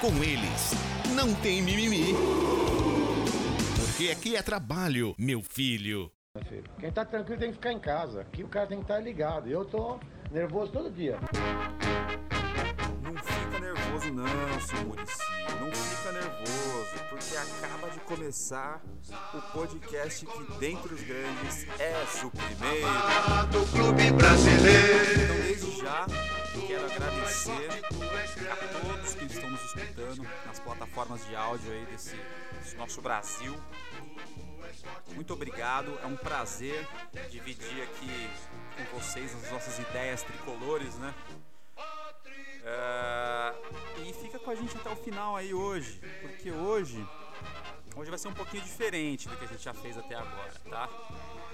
Com eles, não tem mimimi. Porque aqui é trabalho, meu filho. Quem tá tranquilo tem que ficar em casa. Aqui o cara tem que estar ligado. Eu tô nervoso todo dia. Não fica nervoso não, seu Murici. Não fica nervoso, porque acaba de começar o podcast que dentre os grandes é o primeiro. do clube brasileiro. Então desde já quero agradecer a todos que estão nos escutando nas plataformas de áudio aí desse, desse nosso Brasil. Muito obrigado, é um prazer dividir aqui com vocês as nossas ideias tricolores, né? É, e fica com a gente até o final aí hoje, porque hoje hoje vai ser um pouquinho diferente do que a gente já fez até agora, tá?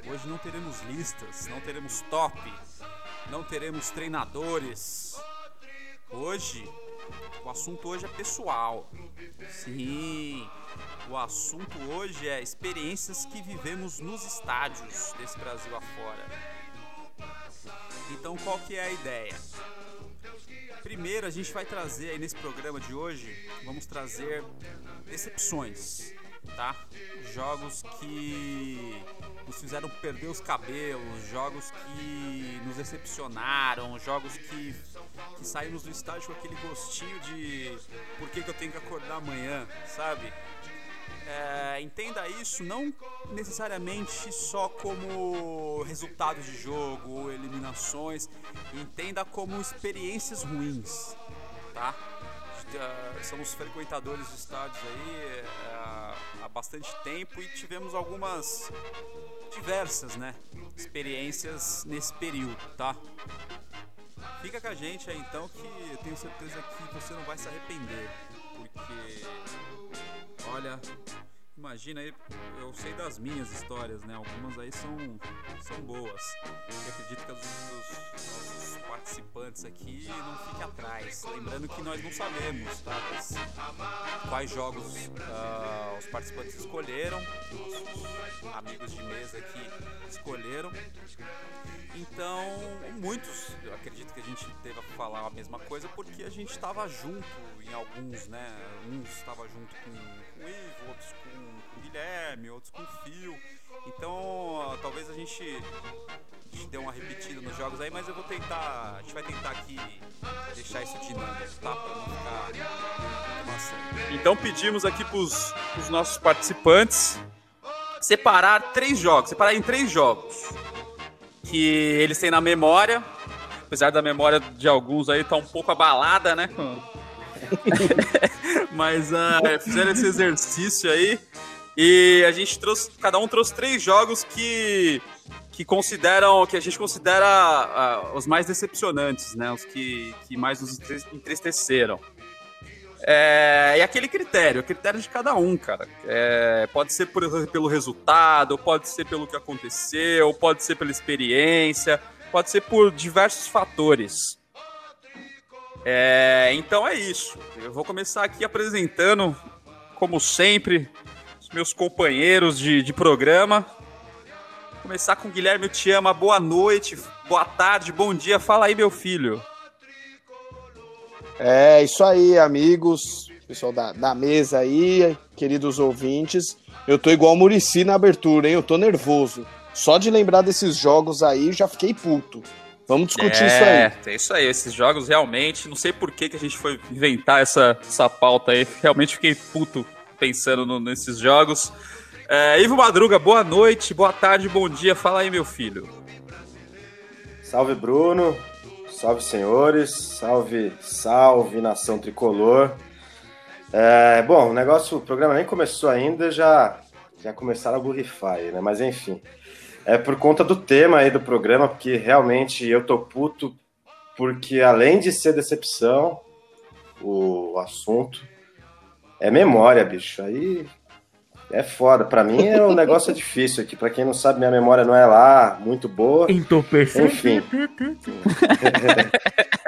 Hoje não teremos listas, não teremos top, não teremos treinadores. Hoje o assunto hoje é pessoal. Sim, o assunto hoje é experiências que vivemos nos estádios desse Brasil afora. Então qual que é a ideia? Primeiro a gente vai trazer aí nesse programa de hoje, vamos trazer decepções, tá? Jogos que nos fizeram perder os cabelos, jogos que nos decepcionaram, jogos que, que saímos do estádio com aquele gostinho de por que, que eu tenho que acordar amanhã, sabe? É, entenda isso não necessariamente só como resultado de jogo ou eliminações, entenda como experiências ruins, tá? Uh, somos frequentadores de estádios aí uh, há bastante tempo e tivemos algumas diversas, né, experiências nesse período, tá? Fica com a gente aí então que eu tenho certeza que você não vai se arrepender, porque olha, imagina aí, eu sei das minhas histórias, né? Algumas aí são, são boas. Eu acredito que os, os nossos participantes aqui não fiquem atrás. Lembrando que nós não sabemos tá? Quais jogos uh, os participantes escolheram, nossos amigos de mesa aqui escolheram. Então, muitos, eu acredito que a gente deva falar a mesma coisa porque a gente estava junto em alguns, né? Uns estava junto com o Ivo, outros com, com o Guilherme, outros com o Fio. Então, talvez a gente, a gente dê uma repetida nos jogos aí, mas eu vou tentar, a gente vai tentar aqui deixar isso dinâmico, tá? Pra não ficar. Então pedimos aqui pros, pros nossos participantes separar três jogos, separar em três jogos que eles têm na memória, apesar da memória de alguns aí tá um pouco abalada, né? Mas uh, fizeram esse exercício aí e a gente trouxe, cada um trouxe três jogos que que consideram, que a gente considera uh, os mais decepcionantes, né? Os que, que mais nos entristeceram. É, e aquele critério, o critério de cada um, cara. É, pode ser por, pelo resultado, pode ser pelo que aconteceu, pode ser pela experiência, pode ser por diversos fatores. É, então é isso. Eu vou começar aqui apresentando, como sempre, os meus companheiros de, de programa. Vou começar com o Guilherme Te Ama. Boa noite, boa tarde, bom dia. Fala aí, meu filho. É isso aí, amigos, pessoal da, da mesa aí, queridos ouvintes. Eu tô igual o Murici na abertura, hein? Eu tô nervoso. Só de lembrar desses jogos aí, já fiquei puto. Vamos discutir é, isso aí. É isso aí, esses jogos realmente, não sei por que, que a gente foi inventar essa, essa pauta aí. Realmente fiquei puto pensando no, nesses jogos. É, Ivo Madruga, boa noite, boa tarde, bom dia. Fala aí, meu filho. Salve, Bruno. Salve, senhores. Salve, salve, nação tricolor. É, bom, o negócio, o programa nem começou ainda, já, já começaram a borrifar aí, né? Mas enfim. É por conta do tema aí do programa, porque realmente eu tô puto, porque além de ser decepção, o assunto, é memória, bicho. Aí é foda. Pra mim é um negócio difícil aqui. Pra quem não sabe, minha memória não é lá muito boa. Entorpecer. Enfim.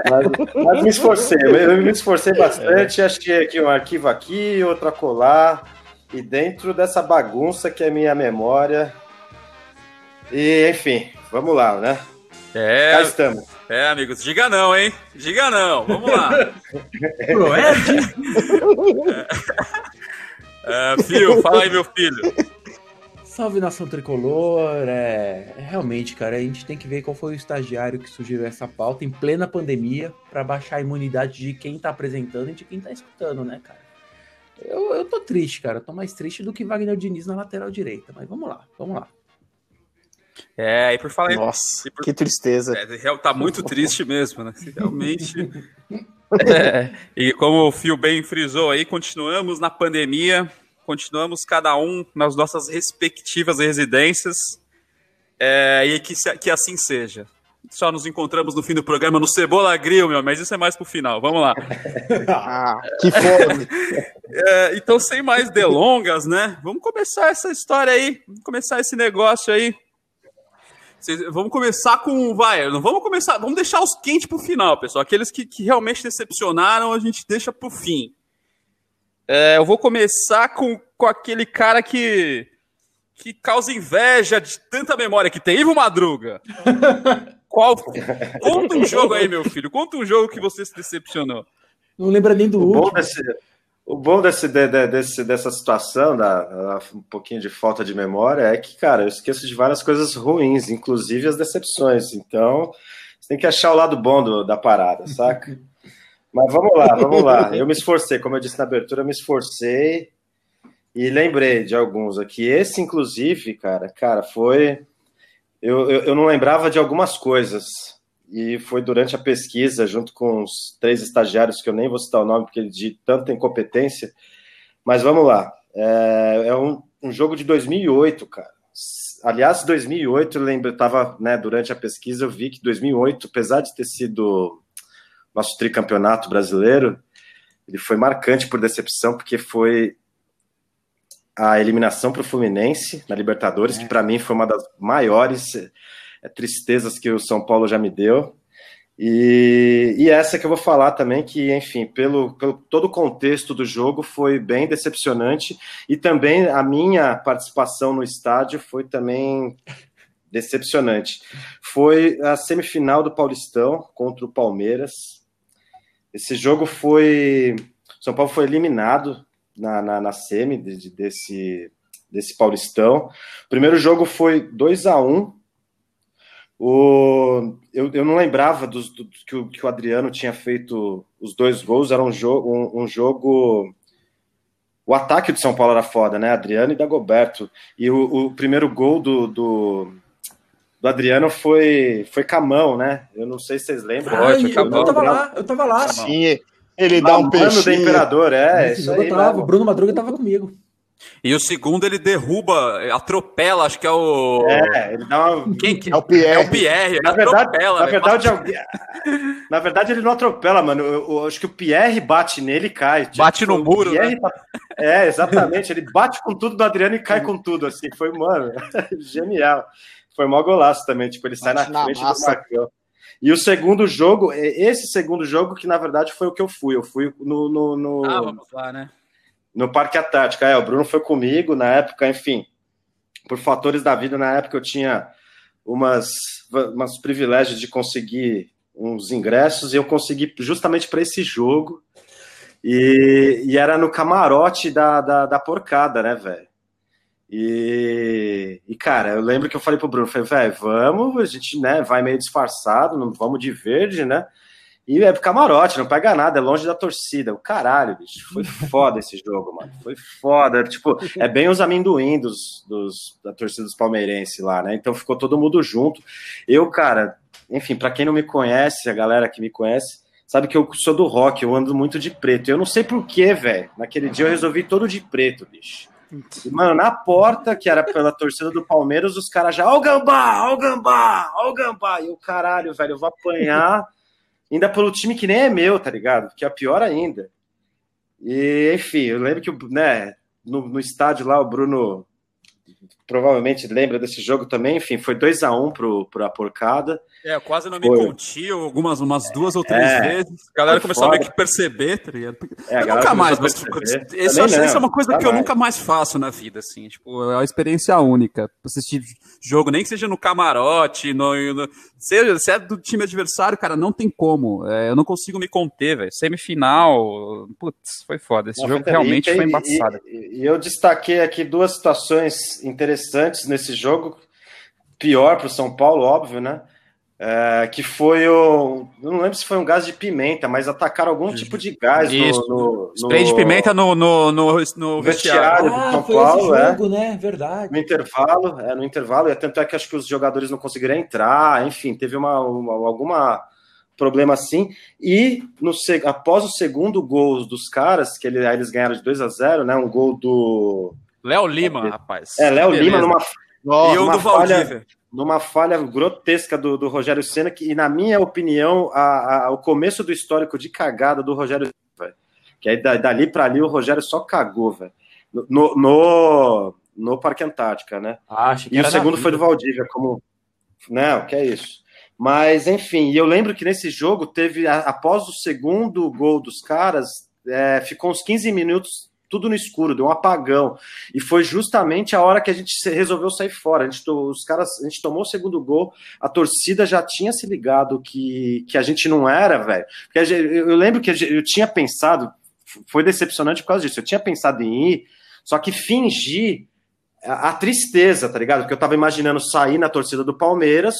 mas, mas me esforcei. Eu me esforcei bastante. Achei aqui um arquivo aqui, outro acolá. E dentro dessa bagunça que é minha memória. E, enfim, vamos lá, né? É, Cá estamos. é, amigos, diga não, hein? Diga não, vamos lá. Proerd. É, Fio, fala aí, meu filho. Salve nação tricolor. É, é, realmente, cara, a gente tem que ver qual foi o estagiário que sugeriu essa pauta em plena pandemia para baixar a imunidade de quem tá apresentando e de quem tá escutando, né, cara? Eu, eu tô triste, cara. Eu tô mais triste do que Wagner Diniz na lateral direita. Mas vamos lá, vamos lá. É, e por falar em. Nossa, e por- que tristeza. É, real- tá muito triste mesmo, né? Realmente. É, e como o Fio bem frisou aí, continuamos na pandemia, continuamos cada um nas nossas respectivas residências, é, e que, que assim seja. Só nos encontramos no fim do programa no Cebola Grill, meu, mas isso é mais pro final. Vamos lá. Ah, que fome. É, então, sem mais delongas, né? Vamos começar essa história aí. Vamos começar esse negócio aí. Vocês- vamos começar com. Vai, não vamos começar. Vamos deixar os quentes pro final, pessoal. Aqueles que, que realmente decepcionaram, a gente deixa pro fim. É, eu vou começar com, com aquele cara que. que causa inveja de tanta memória que tem. Ivo Madruga. Qual. Conta um jogo aí, meu filho. Conta um jogo que você se decepcionou. Não lembra nem do O bom último. desse, o bom desse, de- de- desse- dessa situação, da, da- um pouquinho de falta de memória, é que, cara, eu esqueço de várias coisas ruins, inclusive as decepções. Então, você tem que achar o lado bom do- da parada, saca? Mas vamos lá, vamos lá. Eu me esforcei, como eu disse na abertura, eu me esforcei e lembrei de alguns aqui. Esse, inclusive, cara, cara, foi. Eu, eu, eu não lembrava de algumas coisas. E foi durante a pesquisa, junto com os três estagiários, que eu nem vou citar o nome, porque de tanta incompetência. Mas vamos lá. É, é um, um jogo de 2008, cara. Aliás, 2008, eu lembro, eu tava, né, durante a pesquisa, eu vi que 2008, apesar de ter sido nosso tricampeonato brasileiro, ele foi marcante por decepção, porque foi a eliminação para o Fluminense na Libertadores, que para mim foi uma das maiores é, tristezas que o São Paulo já me deu. E, e essa que eu vou falar também, que, enfim, pelo, pelo todo o contexto do jogo foi bem decepcionante. E também a minha participação no estádio foi também decepcionante. Foi a semifinal do Paulistão contra o Palmeiras. Esse jogo foi. São Paulo foi eliminado na, na, na semi de- desse, desse Paulistão. O primeiro jogo foi 2 a 1 o, eu, eu não lembrava dos, do, que, o, que o Adriano tinha feito os dois gols. Era um, jo um, um jogo. O ataque do São Paulo era foda, né? Adriano e Dagoberto. E o, o primeiro gol do, do, do Adriano foi, foi Camão, né? Eu não sei se vocês lembram. Ai, foi eu, tava lá, eu tava lá. Sim, ele dá um Mano do peixinho. Imperador, é, isso jogo aí. eu tava, o. Bruno Madruga tava comigo. E o segundo ele derruba, atropela, acho que é o. É, ele dá uma. Quem que É o Pierre. É o Pierre, ele Na verdade, atropela. na velho. verdade, alguém- na verdade, ele não atropela, mano. Eu, eu acho que o Pierre bate nele e cai. Tipo, Bate no muro, Pierre tá- É, exatamente. Ele bate com tudo do Adriano e cai com tudo, assim. Foi, mano, genial. Foi mó golaço também. Tipo, ele sai na Bate na frente do massa. Marcão. E o segundo jogo, é esse segundo jogo que na verdade foi o que eu fui. Eu fui no, no, no, Ah, vamos lá, né? No Parque Antártica. É, o Bruno foi comigo na época, enfim. Por fatores da vida, na época eu tinha umas, umas privilégios de conseguir uns ingressos e eu consegui justamente para esse jogo. E, e era no camarote da, da, da porcada, né, velho? E, e, cara, eu lembro que eu falei pro Bruno, falei, velho, vamos, a gente né, vai meio disfarçado, não vamos de verde, né? E é pro camarote, não pega nada, é longe da torcida. O caralho, bicho, foi foda esse jogo, mano. Foi foda. Tipo, é bem os amendoim dos, dos, da torcida dos palmeirenses lá, né? Então ficou todo mundo junto. Eu, cara, enfim, para quem não me conhece, a galera que me conhece, sabe que eu sou do rock, eu ando muito de preto. Eu não sei porquê, velho. Naquele dia eu resolvi todo de preto, bicho. E, mano, na porta, que era pela torcida do Palmeiras, os caras já, ó o gambá, ó o gambá, ó o gambá. E o caralho, velho, eu vou apanhar ainda pelo time que nem é meu, tá ligado? Que é pior ainda. E, enfim, eu lembro que, né, no, no estádio lá, o Bruno provavelmente lembra desse jogo também. Enfim, foi 2 a 1 um pro, pro a porcada. É, quase não me foi. conti algumas, umas duas ou três é, vezes. A galera começou foda. a meio que perceber, tá ligado? É, eu nunca mais, mas isso, é uma coisa que eu nunca mais faço na vida, assim. Tipo, é uma experiência única. Assistir jogo, nem que seja no camarote, no, no seja, se é do time adversário, cara, não tem como. É, eu não consigo me conter, velho. Semifinal, putz, foi foda. Esse não, jogo realmente e, foi embaçado. E, e eu destaquei aqui duas situações interessantes nesse jogo. Pior para o São Paulo, óbvio, né? É, que foi o. Eu não lembro se foi um gás de pimenta, mas atacaram algum tipo de gás Isso. no, no, Spray de pimenta no, no, no, no vestiário, do ah, São Paulo. É. jogo, é. né? Verdade. No intervalo, é, no intervalo, e tanto é que acho que os jogadores não conseguiram entrar, enfim, teve uma, uma alguma problema assim. E no, após o segundo gol dos caras, que ele, aí eles ganharam de 2 a 0 né? Um gol do. Léo Lima, rapaz. É, Léo Lima numa. e o do Valdívia numa falha grotesca do, do Rogério Senna, que, e na minha opinião, a, a, o começo do histórico de cagada do Rogério Senna, que aí dali para ali o Rogério só cagou, velho. No, no, no Parque Antártica, né? Ah, e o segundo foi do Valdívia, como. Não, que é isso. Mas, enfim, e eu lembro que nesse jogo teve, após o segundo gol dos caras, é, ficou uns 15 minutos tudo no escuro, deu um apagão. E foi justamente a hora que a gente resolveu sair fora. A gente, os caras, a gente tomou o segundo gol, a torcida já tinha se ligado que, que a gente não era, velho. Eu lembro que eu tinha pensado, foi decepcionante por causa disso. Eu tinha pensado em ir, só que fingir a, tristeza, tá ligado? Porque eu tava imaginando sair na torcida do Palmeiras,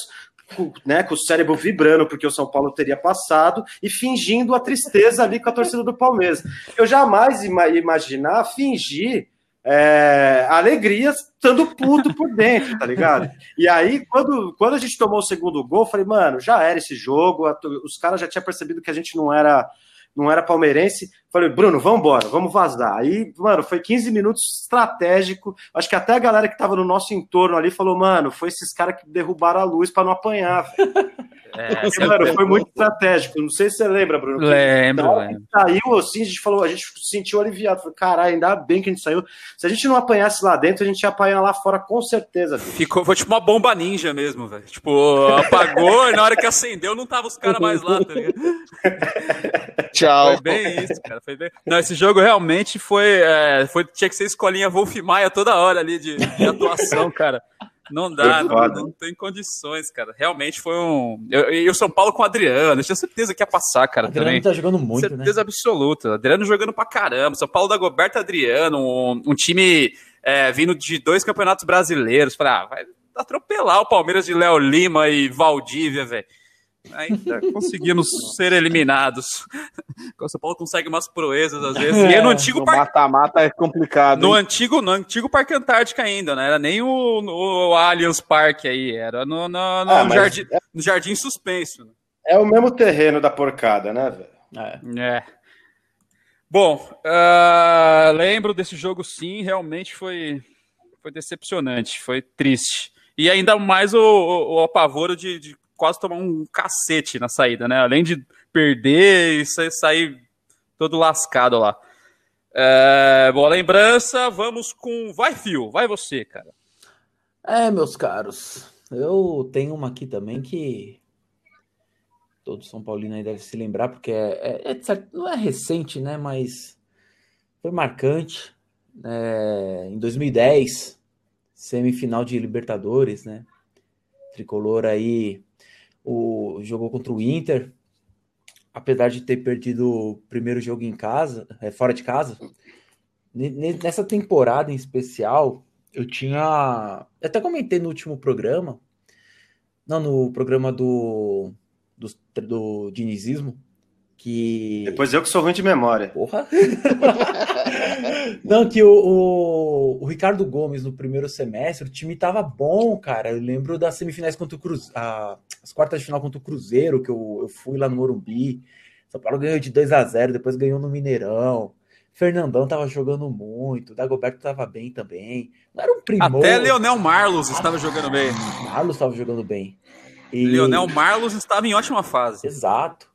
né, com o cérebro vibrando porque o São Paulo teria passado e fingindo a tristeza ali com a torcida do Palmeiras. Eu jamais ima imaginar fingir é, alegria estando puto por dentro, tá ligado? E aí, quando, quando a gente tomou o segundo gol, falei, mano, já era esse jogo, os caras já tinham percebido que a gente não era não era palmeirense. Falei, Bruno, vamos embora, vamos vazar. Aí, mano, foi 15 minutos estratégico. Acho que até a galera que tava no nosso entorno ali falou, mano, foi esses caras que derrubaram a luz para não apanhar. É, Porque, mano, foi muito estratégico. Não sei se você lembra, Bruno. Lembro, lembro. Saiu assim, a gente falou, a gente se sentiu aliviado. Falei, caralho, ainda bem que a gente saiu. Se a gente não apanhasse lá dentro, a gente ia apanhar lá fora com certeza. Ficou, foi tipo uma bomba ninja mesmo, velho. Tipo, apagou e na hora que acendeu não tava os caras mais lá, tá ligado? Tchau. Foi bem isso, cara. Foi bem... Não, esse jogo realmente foi, é, foi. Tinha que ser escolinha Wolf Maia toda hora ali de, de atuação, cara. Não dá, não, não, tem condições, cara. Realmente foi um. E o São Paulo com o Adriano, eu tinha certeza que ia passar, cara. Adriano também. tá jogando muito, certeza né? Certeza absoluta. Adriano jogando pra caramba. São Paulo da Goberta Adriano, um, um time é, vindo de dois campeonatos brasileiros. Falei, ah, vai atropelar o Palmeiras de Léo Lima e Valdívia, velho. Ainda conseguimos ser eliminados. O São Paulo consegue umas proezas às vezes. E é no antigo parque. Mata-mata é complicado. No antigo, no antigo Parque Antártica ainda, não era nem o, o Allianz Parque aí, era no, no, no, ah, jardim, é... no jardim suspenso. É o mesmo terreno da porcada, né, velho? É. é. Bom, uh, lembro desse jogo sim, realmente foi, foi decepcionante, foi triste. E ainda mais o, o, o apavoro de, de quase tomar um cacete na saída, né? Além de perder e sair todo lascado lá. É, boa lembrança, vamos com. Vai, Fio, vai você, cara. É, meus caros, eu tenho uma aqui também que todo São Paulino aí deve se lembrar, porque é, é, é não é recente, né? Mas foi marcante. É, em 2010, semifinal de Libertadores, né? Tricolor aí o, jogou contra o Inter, apesar de ter perdido o primeiro jogo em casa, é, fora de casa, nessa temporada em especial, eu tinha. Eu até comentei no último programa, não, no programa do, do, do dinizismo, que. Depois eu que sou ruim de memória. Porra! Não, que o, o, o, Ricardo Gomes no primeiro semestre, o time tava bom, cara. Eu lembro das semifinais contra o Cruzeiro, as quartas de final contra o Cruzeiro, que eu, eu fui lá no Morumbi. São Paulo ganhou de 2 a 0 depois ganhou no Mineirão. Fernandão tava jogando muito, Dagoberto tava bem também. Não era um primor. Até Leonel Marlos estava jogando bem. Marlos estava jogando bem. E... Leonel Marlos estava em ótima fase. Exato.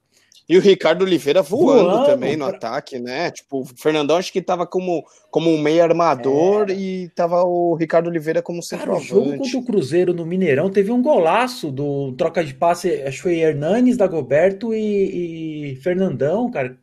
E o Ricardo Oliveira voando, Voando, também no pra- ataque, né? Tipo, o Fernandão acho que tava como, como um meio armador e tava o Ricardo Oliveira como Cara, o jogo centroavante. contra o Cruzeiro no Mineirão teve um golaço do troca de passe, acho que foi Hernanes, Dagoberto e, e Fernandão, cara.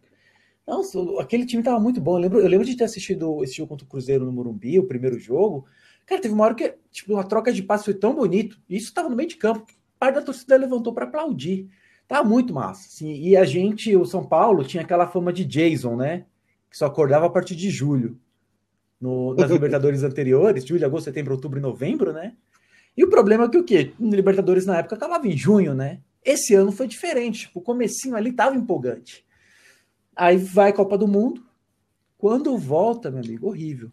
Nossa, aquele time tava muito bom. Eu lembro, eu lembro de ter assistido esse jogo contra o Cruzeiro no Morumbi, o primeiro jogo. Cara, teve uma hora que, tipo, uma troca de passe foi tão bonito. E isso tava no meio de campo. Parte da torcida levantou para aplaudir. Tava muito massa. Assim, e a gente, o São Paulo, tinha aquela fama de Jason, né? Que só acordava a partir de julho. No, nas Libertadores anteriores, julho, agosto, setembro, outubro e novembro, né? E o problema é que o quê? Libertadores na época acabava em junho, né? Esse ano foi diferente. Tipo, o comecinho ali tava empolgante. Aí vai Copa do Mundo. Quando volta, meu amigo, horrível.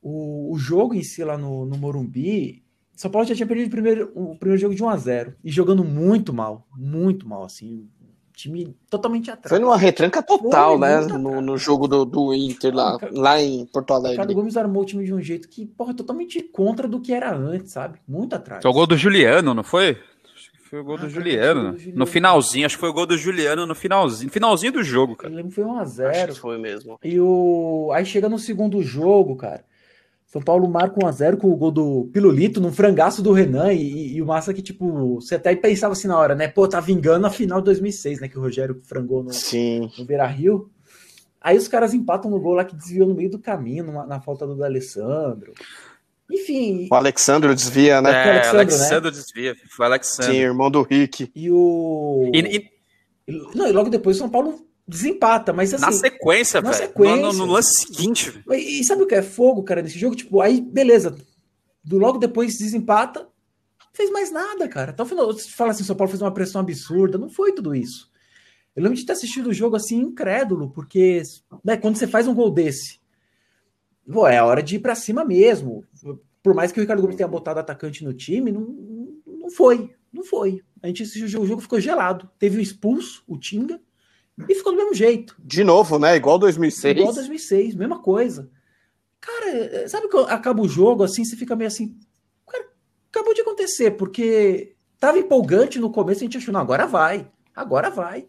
O, o jogo em si lá no, no Morumbi, São Paulo já tinha perdido o primeiro, o primeiro jogo de 1 a 0 e jogando muito mal, muito mal, assim. Time totalmente atrás. Foi numa retranca total, Foi né? No, no jogo do, do Inter lá, lá em Porto O Ricardo Alegre. Gomes armou o time de um jeito que, porra, totalmente contra do que era antes, sabe? Muito atrás. Foi o gol do Juliano, não foi? Acho que foi o gol Ah, do Juliano. Juliano. No finalzinho, acho que foi o gol do Juliano no finalzinho. Finalzinho do jogo, Eu cara. lembro que foi 1 a Acho 0 que foi mesmo. E o. Aí chega no segundo jogo, cara. São Paulo marca 1x0 com o gol do Pilolito num frangaço do Renan. E, e o massa que, tipo, você até pensava assim na hora, né? Pô, tá vingando a final de 2006, né? Que o Rogério frangou no, Sim. no Beira Rio. Aí os caras empatam no gol lá que desviou no meio do caminho, numa- na falta do D'Alessandro. Enfim, O Alexandre desvia, né? É, Alexandre, Alexandre desvia. Foi Alexandre. Sim, irmão do Rick. e o. E, e e- Não, e logo depois o São Paulo desempata, mas assim. na sequência, na velho. sequência. No, no- no lance seguinte. E, e sabe o que é fogo, cara, nesse jogo? Tipo, aí, beleza. Do, logo depois desempata, não fez mais nada, cara. Até o final, você fala assim, São Paulo fez uma pressão absurda. Não foi tudo isso. Eu lembro de ter assistido o jogo assim, incrédulo, porque né, quando você faz um gol desse, pô, é a hora de ir pra cima mesmo. Por mais que o Ricardo Gomes tenha botado atacante no time, não, não foi. Não foi. A gente assistiu o jogo, o jogo ficou gelado. Teve o expulso, o Tinga, e ficou do mesmo jeito. De novo, né? Igual 2006. Igual 2006, mesma coisa. Cara, sabe que acaba o jogo assim, você fica meio assim. Cara, acabou de acontecer, porque tava empolgante no começo, a gente achou, não, agora vai, agora vai.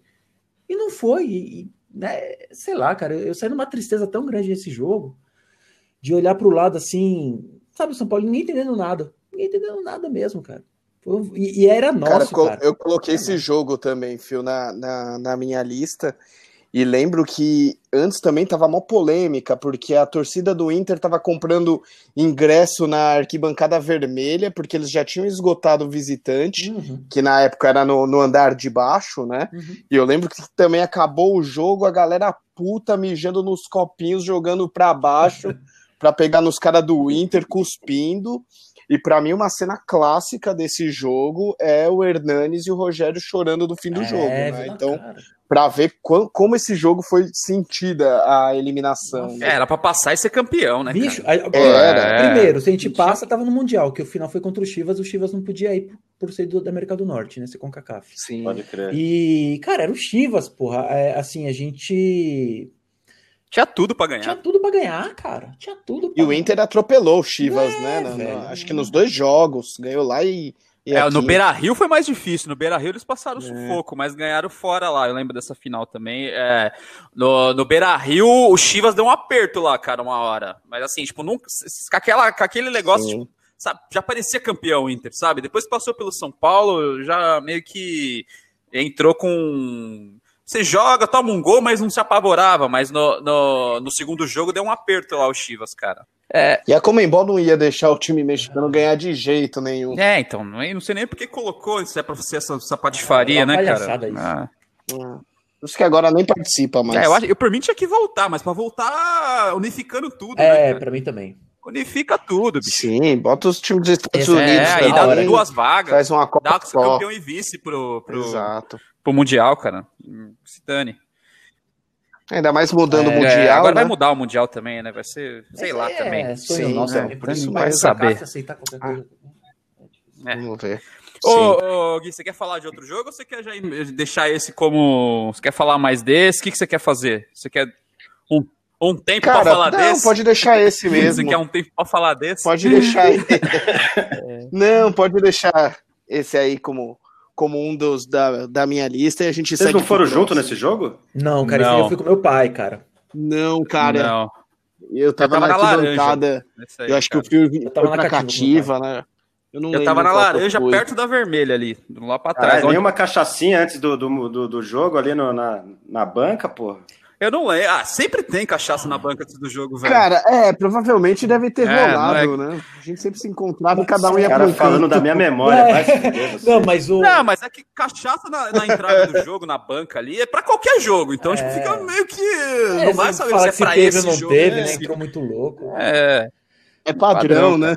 E não foi, e, né, sei lá, cara, eu saí numa tristeza tão grande nesse jogo, de olhar pro lado assim, sabe, o São Paulo, ninguém entendendo nada, ninguém entendendo nada mesmo, cara. E, era Cara, nosso, co- cara. eu coloquei esse jogo também, Fio, na, na, na minha lista. E lembro que antes também tava mó polêmica, porque a torcida do Inter tava comprando ingresso na arquibancada vermelha, porque eles já tinham esgotado o visitante, Uhum, que na época era no, no andar de baixo, né? uhum. E eu lembro que também acabou o jogo, a galera puta mijando nos copinhos, jogando pra baixo, pra pegar nos caras do Inter, cuspindo. E pra mim, uma cena clássica desse jogo é o Hernanes e o Rogério chorando do fim do É, jogo, né? Então, pra ver como esse jogo foi sentida a eliminação. Né? É, era pra passar e ser campeão, né, Bicho, Era. É. primeiro, se a gente passa, tava no Mundial, que o final foi contra o Chivas, o Chivas não podia ir por, ser do, da América do Norte, né? Ser com CACAF. Sim. Pode crer. E, cara, era o Chivas, porra. É, assim, a gente Tinha tudo pra tinha ganhar. tudo pra ganhar, cara. Tinha tudo pra E o ganhar. Inter atropelou o Chivas, É, né? No- no- velho. acho que nos dois jogos. Ganhou lá e. e É, aqui. no Beira Rio foi mais difícil. No Beira Rio eles passaram É. sufoco, mas ganharam fora lá. Eu lembro dessa final também. É, no no Beira Rio, o Chivas deu um aperto lá, cara, uma hora. Mas assim, tipo, nunca, com, aquela, com aquele negócio, tipo, sabe, já parecia campeão o Inter, sabe? Depois que passou pelo São Paulo, já meio que entrou com. Você joga, toma um gol, mas não se apavorava. Mas no, no, no segundo jogo deu um aperto lá o Chivas, cara. E a Comembol não ia deixar o time mexicano ganhar de jeito nenhum. É, então, não não sei nem por que colocou, se é pra ser essa, essa patifaria, É uma né, cara? isso. Ah. Ah, Por isso que agora nem participa mais. É, eu, acho, eu por mim tinha que voltar, mas pra voltar unificando tudo, né, É, cara? pra mim também. Unifica tudo, bicho. Sim, bota os times dos Estados Esse é, Unidos É, aí dá duas vagas, Faz uma Copa dá só. campeão e vice pro, pro, Exato. Pro Mundial, cara. Se dane. Ainda mais mudando o É, Mundial. agora né? vai mudar o Mundial também, né? Vai ser, sei Mas lá é, também. sonho Sim, nosso é, por isso vai saber. aceitar qualquer coisa. É. Vamos ver. Ô, ô, Gui, você quer falar de outro jogo ou você quer já deixar esse como. Você quer falar mais desse? O que, que você quer fazer? Você quer um, um tempo pra Cara, falar não, desse? pode deixar esse Você mesmo. quer um tempo pra falar desse? Pode deixar. não, pode deixar esse aí como, como um dos da, da minha lista e a gente Vocês segue não foram pro junto próximo. nesse jogo? Não, cara, esse Não. aí eu fui com meu pai, cara. Não, cara. Não. Eu tava, tava na na arquibancada. aí, Eu acho cara. que o filme tava na cativa, cativa, né? Eu, não Eu tava na laranja, foi. perto da vermelha ali, lá pra trás. Caralho, onde- nem uma cachaçinha antes do, do, do, do jogo ali no- na, na banca, porra. Eu não lembro. Ah, sempre tem cachaça na banca antes do jogo, velho. Cara, é, provavelmente deve ter É, rolado, né? A gente sempre se encontrava e cada um ia cara falando da minha memória, É. Não, mas o. Não, mas é que cachaça na, na entrada do jogo, na banca ali, é pra qualquer jogo. Então, tipo, É. fica meio que. É, não vai saber fala se é pra teve esse não jogo. teve, é. né? Entrou muito louco. É. É padrão, Padrão, né?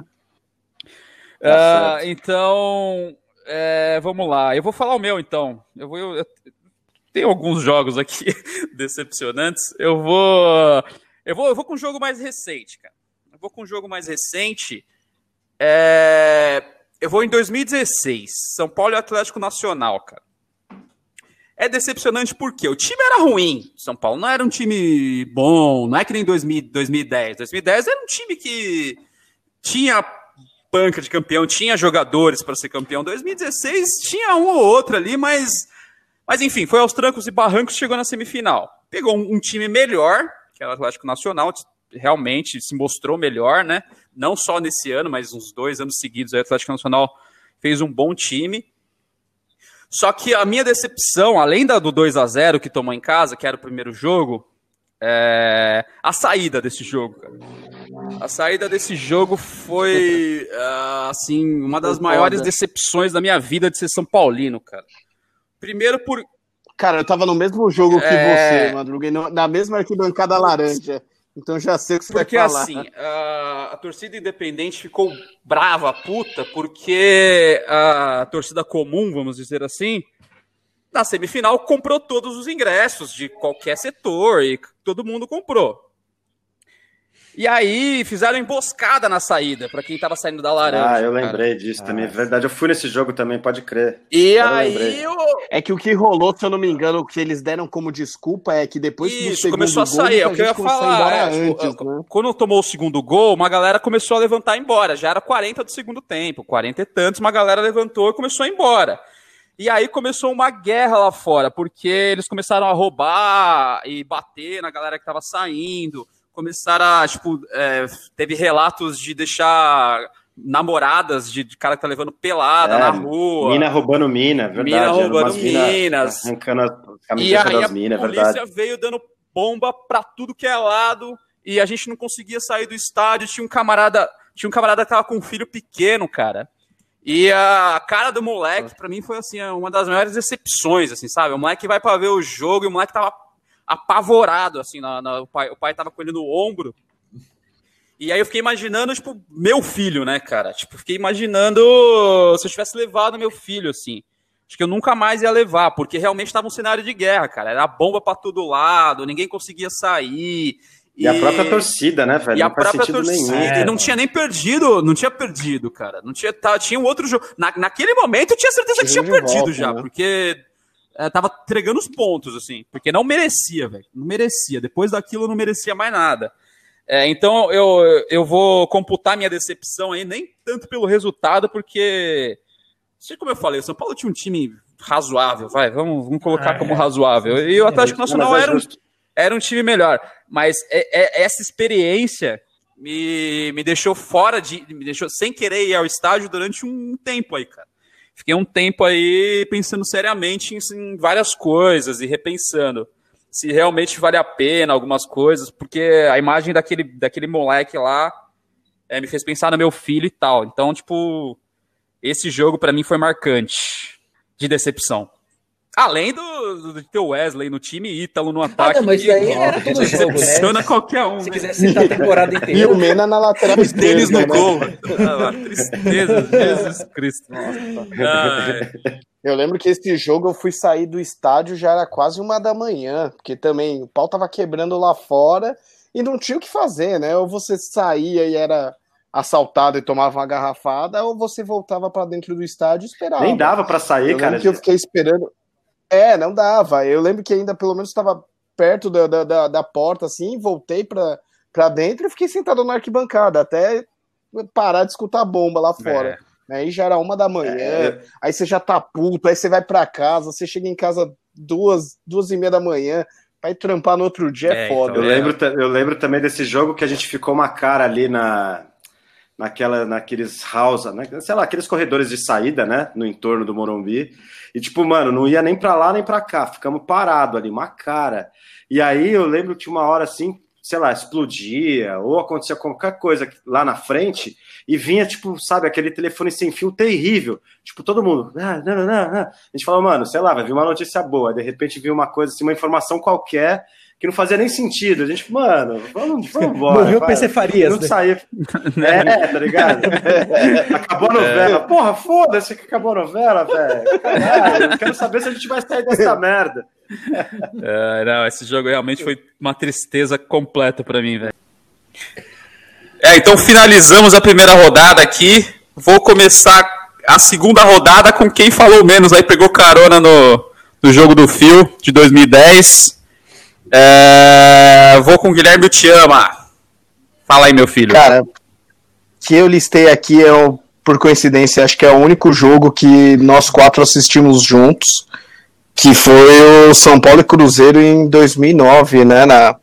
Ah, então, é, vamos lá. Eu vou falar o meu, então. Eu vou. eu- tem alguns jogos aqui decepcionantes. Eu vou, eu vou. Eu vou com um jogo mais recente, cara. Eu vou com um jogo mais recente. É, eu vou em 2016. São Paulo e Atlético Nacional, cara. É decepcionante porque o time era ruim. São Paulo não era um time bom. Não é que nem 2000, 2010. 2010 era um time que tinha banca de campeão, tinha jogadores para ser campeão. 2016 tinha um ou outro ali, mas, mas enfim, foi aos trancos e barrancos, chegou na semifinal. Pegou um, um time melhor, que era o Atlético Nacional, realmente se mostrou melhor, né? Não só nesse ano, mas uns dois anos seguidos, o Atlético Nacional fez um bom time. Só que a minha decepção, além da do 2 a 0 que tomou em casa, que era o primeiro jogo, é a saída desse jogo, cara. A saída desse jogo foi, ah, assim, uma das maiores decepções da minha vida de ser São Paulino, cara. Primeiro por. Cara, eu tava no mesmo jogo que É. você, Madruga, na mesma arquibancada laranja. Então já sei o que você Porque vai falar. assim, a, a torcida independente ficou brava, puta, porque a torcida comum, vamos dizer assim, na semifinal comprou todos os ingressos de qualquer setor e todo mundo comprou. E aí fizeram emboscada na saída para quem tava saindo da laranja. Ah, eu cara. lembrei disso também. É verdade, eu fui nesse jogo também, pode crer. E Agora aí eu, É que o que rolou, se eu não me engano, o que eles deram como desculpa é que depois Isso, começou a gol, sair, é o que eu ia falar. é, tipo, antes, né? Quando tomou o segundo gol, uma galera começou a levantar e ir embora. Já era 40 do segundo tempo, 40 e tantos, uma galera levantou e começou a ir embora. E aí começou uma guerra lá fora, porque eles começaram a roubar e bater na galera que tava saindo. Começaram a, tipo, é, teve relatos de deixar namoradas de, de cara que tá levando pelada É, na rua. Mina roubando mina, é verdade. Mina roubando umas mina minas. Arrancando as camisetas das a minas, é polícia verdade. veio dando bomba pra tudo que é lado e a gente não conseguia sair do estádio. Tinha um camarada, tinha um camarada que tava com um filho pequeno, cara. E a cara do moleque, pra mim, foi assim, uma das maiores decepções, assim, sabe? O moleque vai pra ver o jogo e o moleque tava apavorado, assim, na, na- o, pai, o pai tava com ele no ombro. E aí eu fiquei imaginando, tipo, meu filho, né, cara? Tipo, fiquei imaginando se eu tivesse levado meu filho, assim. Acho que eu nunca mais ia levar, porque realmente estava um cenário de guerra, cara. Era bomba pra todo lado, ninguém conseguia sair. E a própria torcida, né, velho? E a própria torcida. nenhum. E não tinha nem perdido, não tinha perdido, cara. Não tinha, tá, tinha um outro jogo. Na, naquele momento eu tinha certeza que Tinha perdido volta, já, né? porque é, tava entregando os pontos, assim. Porque não merecia, velho. Não merecia. Depois daquilo não merecia mais nada. É, então eu, eu vou computar minha decepção aí, nem tanto pelo resultado, porque. Sei como eu falei, o São Paulo tinha um time razoável, vai, vamos, vamos colocar Ah, como é. razoável. E o Atlético Não, Nacional é era um era um time melhor. Mas é- é- essa experiência me, me deixou fora de. me deixou sem querer ir ao estádio durante um tempo aí, cara. Fiquei um tempo aí pensando seriamente em, em várias coisas e repensando se realmente vale a pena algumas coisas, porque a imagem daquele, daquele moleque lá é, me fez pensar no meu filho e tal. Então, tipo, esse jogo pra mim foi marcante de decepção. Além do, do de ter o Wesley no time e Ítalo no ataque. não, mas isso aí era todo jogo, né? decepciona qualquer um. Se né? quiser citar a temporada E inteira. o Mena na lateral Os deles no né? gol. Ah, tristeza, Jesus Cristo. Ai. Eu lembro que esse jogo eu fui sair do estádio já era quase uma da manhã, porque também o pau tava quebrando lá fora e não tinha o que fazer, né? Ou você saía e era assaltado e tomava uma garrafada, ou você voltava pra dentro do estádio e esperava. Nem dava pra sair, Eu cara. que eu fiquei esperando. É, não dava. Eu lembro que ainda pelo menos estava perto da, da, da, da porta, assim, voltei pra, pra dentro e fiquei sentado na arquibancada, até parar de escutar a bomba lá fora. Aí já era uma da manhã, É. aí você já tá puto, aí você vai pra casa, você chega em casa duas, duas e meia da manhã, vai trampar no outro dia, é, É, foda. Eu É. lembro, eu lembro também desse jogo que a gente ficou uma cara ali na, naquela, naqueles house, né? sei lá, aqueles corredores de saída, né? No entorno do Morumbi. E tipo, mano, não ia nem pra lá nem pra cá, ficamos parados ali, uma cara. E aí eu lembro que uma hora assim, sei lá, explodia ou acontecia qualquer coisa lá na frente e vinha, tipo, sabe, aquele telefone sem fio terrível. Tipo, todo mundo. "Ah, não, não, não, não." A gente falou, mano, sei lá, vai vir uma notícia boa. De repente viu uma coisa assim, uma informação qualquer que não fazia nem sentido. A gente, mano, vamos, vamos embora. Morreu o. PC Farias. Não né? saía. É, tá ligado? Acabou a novela. Porra, foda-se que acabou a novela, velho. Caralho, quero saber se a gente vai sair dessa merda. É, não, esse jogo realmente foi uma tristeza completa pra mim, velho. É, então finalizamos a primeira rodada aqui. Vou começar a segunda rodada com quem falou menos aí, pegou carona no, no jogo do Fio de 2010. É, vou com o Guilherme Tiama. Fala aí, meu filho. Cara, que eu listei aqui é, o- por coincidência, acho que é o único jogo que nós quatro assistimos juntos, que foi o São Paulo e Cruzeiro em 2009, né? Na,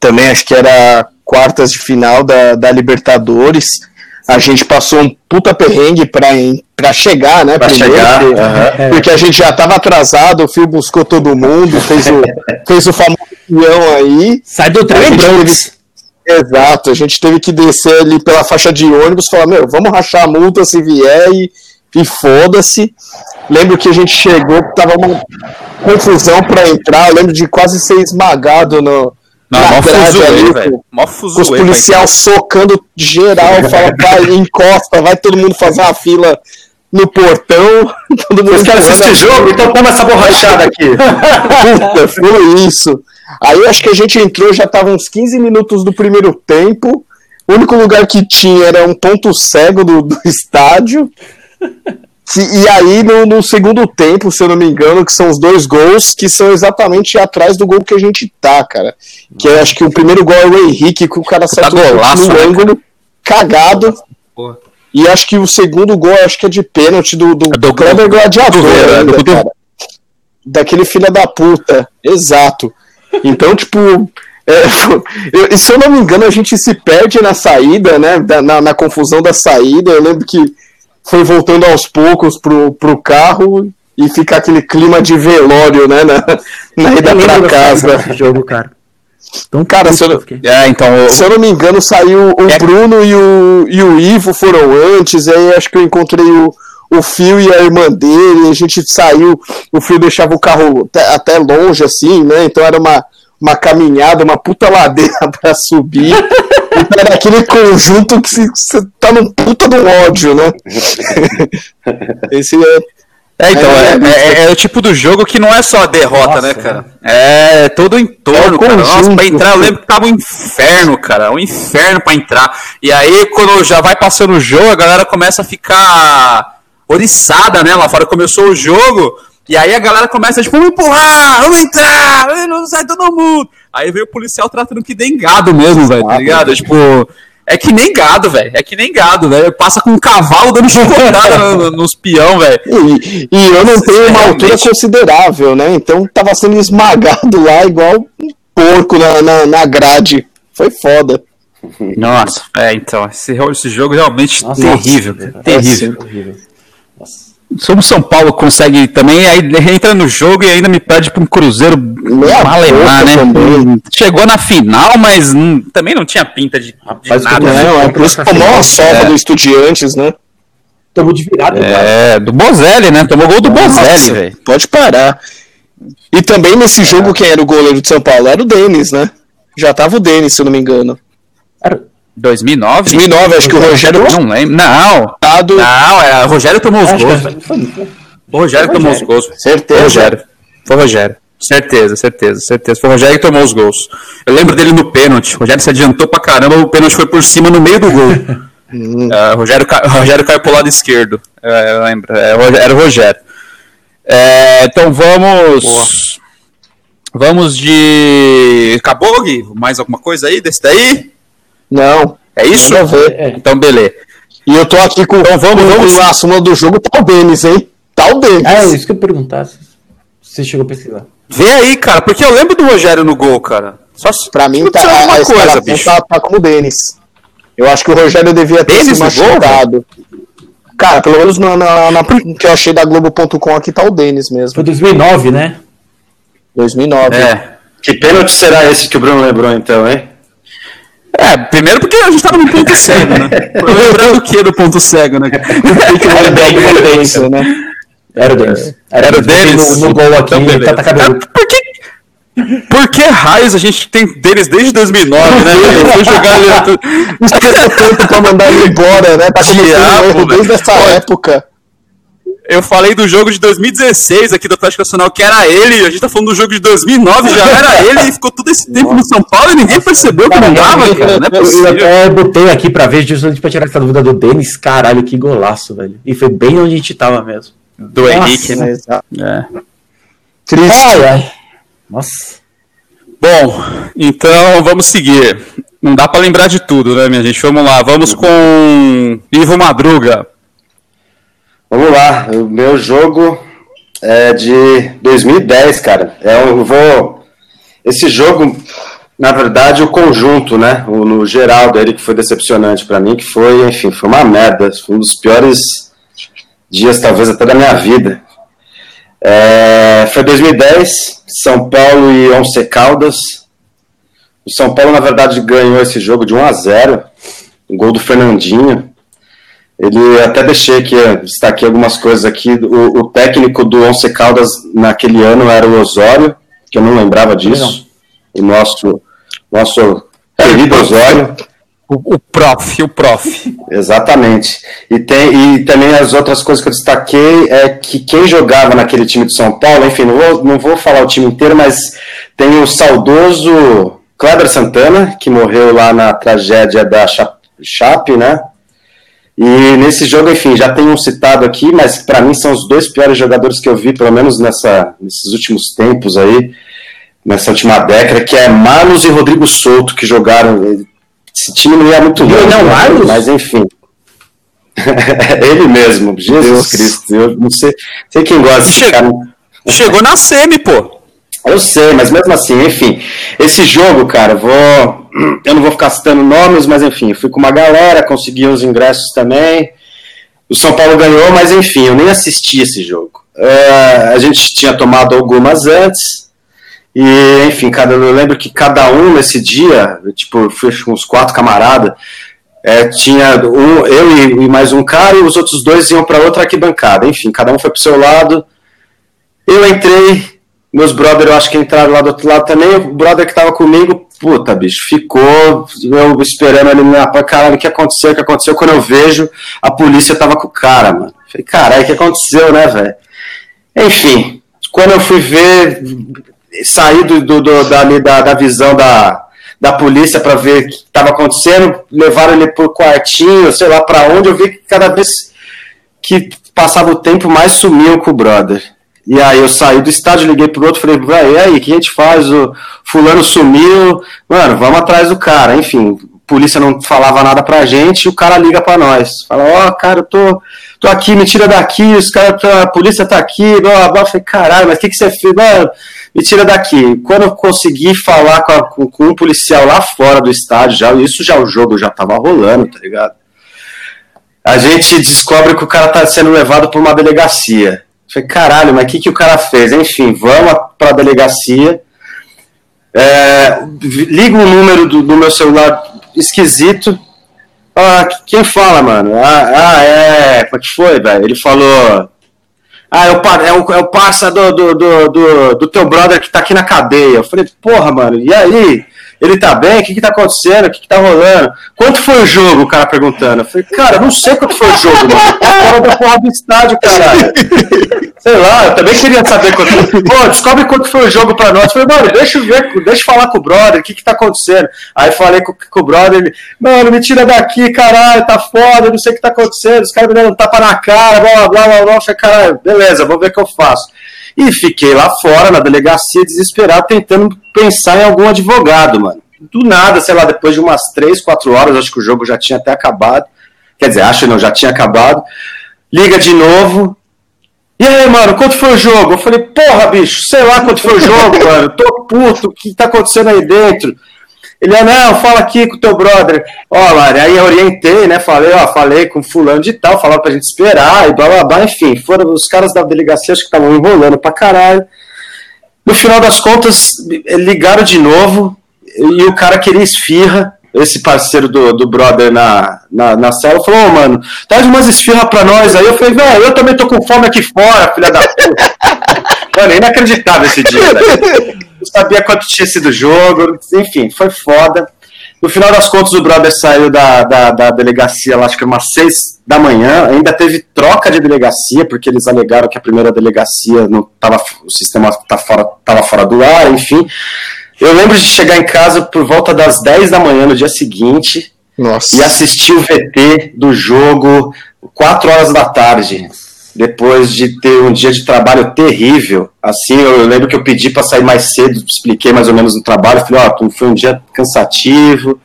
também acho que era quartas de final da, da Libertadores. A gente passou um puta perrengue pra, pra chegar, né? Pra primeiro, chegar, porque- aham. Porque a gente já tava atrasado, o Fio buscou todo mundo, fez o, fez o famoso peão aí. Sai do trem, A Bronx. Exato, a gente teve que descer ali pela faixa de ônibus, falar, meu, vamos rachar a multa se vier e, e foda-se. Lembro que a gente chegou, tava uma confusão pra entrar, eu lembro de quase ser esmagado no, Não, na mó fuzuê, ali, velho. com, Mó com os policiais socando geral, fala, vai, encosta, vai todo mundo fazer uma fila no portão. Todo mundo Vocês querem assistir jogo? Então toma essa borrachada aqui. Puta, foi isso. Aí acho que a gente entrou, já tava uns 15 minutos do primeiro tempo. O único lugar que tinha era um ponto cego do, do estádio. E aí, no, no segundo tempo, se eu não me engano, que são os dois gols, que são exatamente atrás do gol que a gente tá, cara. Que acho que o primeiro gol é o Henrique, que o cara sai Tá golaço, no né, ângulo, cagado. Porra. E acho que o segundo gol, acho que é de pênalti do, do, É do- Kleber Gladiador. do- ainda, do- do-. Daquele filho da puta. Exato. Então, tipo, é, eu- e se eu não me engano, a gente se perde na saída, né? da- na, na confusão da saída. Eu lembro que foi voltando aos poucos pro, pro carro e fica aquele clima de velório, né? Na, na ida pra casa. jogo, cara. Então, Cara, se eu, não-. É, então. o- se eu não me engano, saiu o É. Bruno e o, e o Ivo foram antes, aí acho que eu encontrei o, o Fio e a irmã dele, a gente saiu, o Fio deixava o carro até, longe, assim, né? Então era uma, uma caminhada, uma puta ladeira pra subir. Então era aquele conjunto que você tá num puta do ódio, né? Esse é. É, então, é, é- é o tipo do jogo que não é só a derrota, Nossa, né, cara? É todo o entorno, É cara. Nossa, pra entrar, eu lembro que tava um inferno, cara. Um inferno pra entrar. E aí, quando já vai passando o jogo, a galera começa a ficar oriçada, né? Lá fora começou o jogo. E aí a galera começa, tipo, vamos empurrar, vamos entrar, não sai todo mundo. Aí veio o policial tratando que nem gado mesmo, velho, tá ligado? Tipo, é que nem gado, velho. É que nem gado, velho. Passa com um cavalo dando chicotada no- nos peão, velho. E, e eu não tenho uma Realmente. altura considerável, né? Então tava sendo esmagado lá igual um porco na, na, na grade. Foi foda. Nossa, é, então, esse, esse jogo realmente Nossa, terrível, nossa, cara, terrível. É, Horrível. Como São Paulo consegue também, aí entra no jogo e ainda me perde pra um Cruzeiro boca né? também. Chegou na final, mas hum, também não tinha pinta de, de Rapaz, nada. o né? Não, é por isso tomou uma sopa do Estudiantes, né? Tomou de virada, cara. É, do Bozelli, né? Tomou gol do Bozelli, velho. pode parar. E também nesse jogo, quem era o goleiro de São Paulo? Era o Denis, né? Já tava o Denis, se eu não me engano. Era- 2009? 2009, acho que o Rogério Não lembro. Não, Tado. não, é, o Rogério tomou os Acho gols, O Rogério tomou os gols. Foi Certeza. Rogério. Foi Rogério. Certeza, certeza, certeza. Foi o Rogério que tomou os gols. Eu lembro dele no pênalti. O Rogério se adiantou pra caramba, o pênalti foi por cima no meio do gol. O Rogério, ca- o Rogério caiu pro lado esquerdo. É, eu lembro. É, o era o Rogério. É, então vamos. Vamos de. Acabou, Gui? Mais alguma coisa aí desse daí? Não, É isso? Nada a ver. É. Então, beleza. E eu tô aqui com, Então vamos, com, vamos. a súmula do jogo, tá o Denis, hein? Tá o Denis. Ah, é isso que eu ia perguntar. se Você chegou a pesquisar. Vê aí, cara, porque eu lembro do Rogério no gol, cara. Só se Pra mim, tá, de a, coisa, bicho. tá, tá como o Denis. Eu acho que o Rogério devia ter Denis se no gol, machucado. Cara, pelo menos na, na, na- que eu achei da Globo.com aqui tá o Denis mesmo. Foi 2009, né? 2009. É. Que pênalti será esse que o Bruno lembrou então, hein? É, primeiro porque a gente tava no ponto cego, né? Lembrando o que do ponto cego, né? Lembrar de potência, né? Era o Denis. Era o Denis? No, no gol aqui, Então, tá, tá. É, por que, por que raios a gente tem deles desde 2009, né? velho? Foi jogar ele... Esqueceu tanto pra mandar ele embora, né? Tá cometendo Diabo, um erro velho. desde essa época. Eu falei do jogo de 2016 aqui do Atlético Nacional, que era ele. A gente tá falando do jogo de 2009, já era ele. E ficou todo esse tempo no São Paulo e ninguém percebeu que não dava, cara. Não é Eu até botei aqui pra ver, justamente pra tirar essa dúvida do Denis. Caralho, que golaço, velho. E foi bem onde a gente tava mesmo. Do Henrique, né? É. Triste. Ai, ai. Nossa. Bom, então vamos seguir. Não dá pra lembrar de tudo, né, minha gente? Vamos lá, vamos com Ivo Madruga. Vamos lá, o meu jogo é de 2010, cara. É, eu vou. Esse jogo, na verdade, o conjunto, né? O, no geral dele que foi decepcionante pra mim, que foi, enfim, foi uma merda. Foi um dos piores dias, talvez, até da minha vida. É, foi 2010, São Paulo e Once Caldas. O São Paulo, na verdade, ganhou esse jogo de 1 a 0 um gol do Fernandinho. Ele até deixei aqui, eh, destaquei algumas coisas aqui. O, o técnico do Once Caldas naquele ano era o Osório, que eu não lembrava disso. O nosso, nosso querido Osório. O, o prof, o prof. Exatamente. E, tem, e também as outras coisas que eu destaquei é que quem jogava naquele time de São Paulo, enfim, não vou, não vou falar o time inteiro, mas tem o saudoso Kleber Santana, que morreu lá na tragédia da Cha- Chape, né? E nesse jogo, enfim, já tem um citado aqui, mas para mim são os dois piores jogadores que eu vi, pelo menos nessa, nesses últimos tempos aí, nessa última década, que é Marlos e Rodrigo Souto, que jogaram. Esse time não ia muito longe, não, né? Marlos? mas enfim. Ele mesmo, Jesus Cristo. Eu não sei, sei quem gosta desse cara. Chegou na semi, pô. Eu sei, mas mesmo assim, enfim. Esse jogo, cara, vou. Eu não vou ficar citando nomes, mas enfim, fui com uma galera, consegui uns ingressos também. O São Paulo ganhou, mas enfim, eu nem assisti esse jogo. É, a gente tinha tomado algumas antes. E, enfim, cada, eu lembro que cada um nesse dia, tipo, fui com uns quatro camaradas, é, tinha um, eu e, e mais um cara, e os outros dois iam para outra arquibancada. Enfim, cada um foi pro seu lado. Eu entrei, meus brothers, eu acho que entraram lá do outro lado também. O brother que tava comigo, puta, bicho, ficou eu esperando ali na pra caralho, o que aconteceu, o que aconteceu? Quando eu vejo, a polícia tava com o cara, mano. Falei, caralho, o que aconteceu, né, velho? Enfim, quando eu fui ver, sair do, do, do- dali da, da visão da, da polícia para ver o que estava acontecendo, levaram ele pro quartinho, sei lá para onde, eu vi que cada vez que passava o tempo, mais sumiam com o brother. E aí eu saí do estádio, liguei pro outro, falei, vai, e aí, o que a gente faz? O fulano sumiu, mano, vamos atrás do cara. Enfim, polícia não falava nada pra gente, o cara liga pra nós. Fala, ó, cara, eu tô, tô aqui, me tira daqui, os caras, a polícia tá aqui, blá, blá, blá. Falei, caralho, mas o que, que você fez? Mano, me tira daqui. Quando eu consegui falar com, a- com- com um policial lá fora do estádio, já, isso já o jogo já tava rolando, tá ligado? A gente descobre que o cara tá sendo levado pra uma delegacia. Falei, caralho, mas o que, que o cara fez? Enfim, vamos pra delegacia. É, liga o número do, do meu celular esquisito. Ah, quem fala, mano? Ah, ah, é. Como é que foi, velho? Ele falou. Ah, é o, é o, é o parça do, do, do, do teu brother que tá aqui na cadeia. Eu falei, porra, mano, e aí? Ele tá bem? O que que tá acontecendo? O que que tá rolando? Quanto foi o jogo? O cara perguntando. Eu falei, cara, não sei quanto foi o jogo, mano. Fora da porra do estádio, caralho. Sei lá, eu também queria saber quanto. Pô, descobre quanto foi o jogo pra nós. Eu falei, mano, deixa eu ver, deixa eu falar com o brother, o que que tá acontecendo. Aí falei com, com o brother, ele, mano, me tira daqui, caralho, tá foda, eu não sei o que tá acontecendo. Os caras me dando um tapa na cara, blá, blá, blá, blá. Eu falei, caralho, beleza, vou ver o que eu faço. E fiquei lá fora, na delegacia, desesperado, tentando pensar em algum advogado, mano. Do nada, sei lá, depois de umas 3, 4 horas, acho que o jogo já tinha até acabado. Quer dizer, acho não, já tinha acabado. Liga de novo. E aí, mano, quanto foi o jogo? Eu falei, porra, bicho, sei lá quanto foi o jogo, mano. Tô puto, o que tá acontecendo aí dentro? Ele, ah, não, fala aqui com o teu brother. Ó, Lari, aí eu orientei, né? Falei, ó, falei com fulano de tal, falava pra gente esperar e blá blá blá, enfim. Foram os caras da delegacia, acho que estavam enrolando pra caralho. No final das contas, ligaram de novo e o cara queria esfirra. Esse parceiro do, do brother na, na, na cela falou: Ô, mano, traz umas esfirras pra nós aí. Eu falei: velho, eu também tô com fome aqui fora, filha da puta. mano, é inacreditável esse dia, velho. Não sabia quanto tinha sido o jogo, enfim, foi foda. No final das contas, o brother saiu da, da, da delegacia, lá, acho que umas seis da manhã. Ainda teve troca de delegacia, porque eles alegaram que a primeira delegacia não tava, o sistema tá fora, tava fora do ar, enfim. Eu lembro de chegar em casa por volta das 10 da manhã no dia seguinte Nossa. e assistir o VT do jogo 4 horas da tarde. Depois de ter um dia de trabalho terrível, assim, eu lembro que eu pedi para sair mais cedo, expliquei mais ou menos o trabalho, falei, ó, oh, foi um dia cansativo,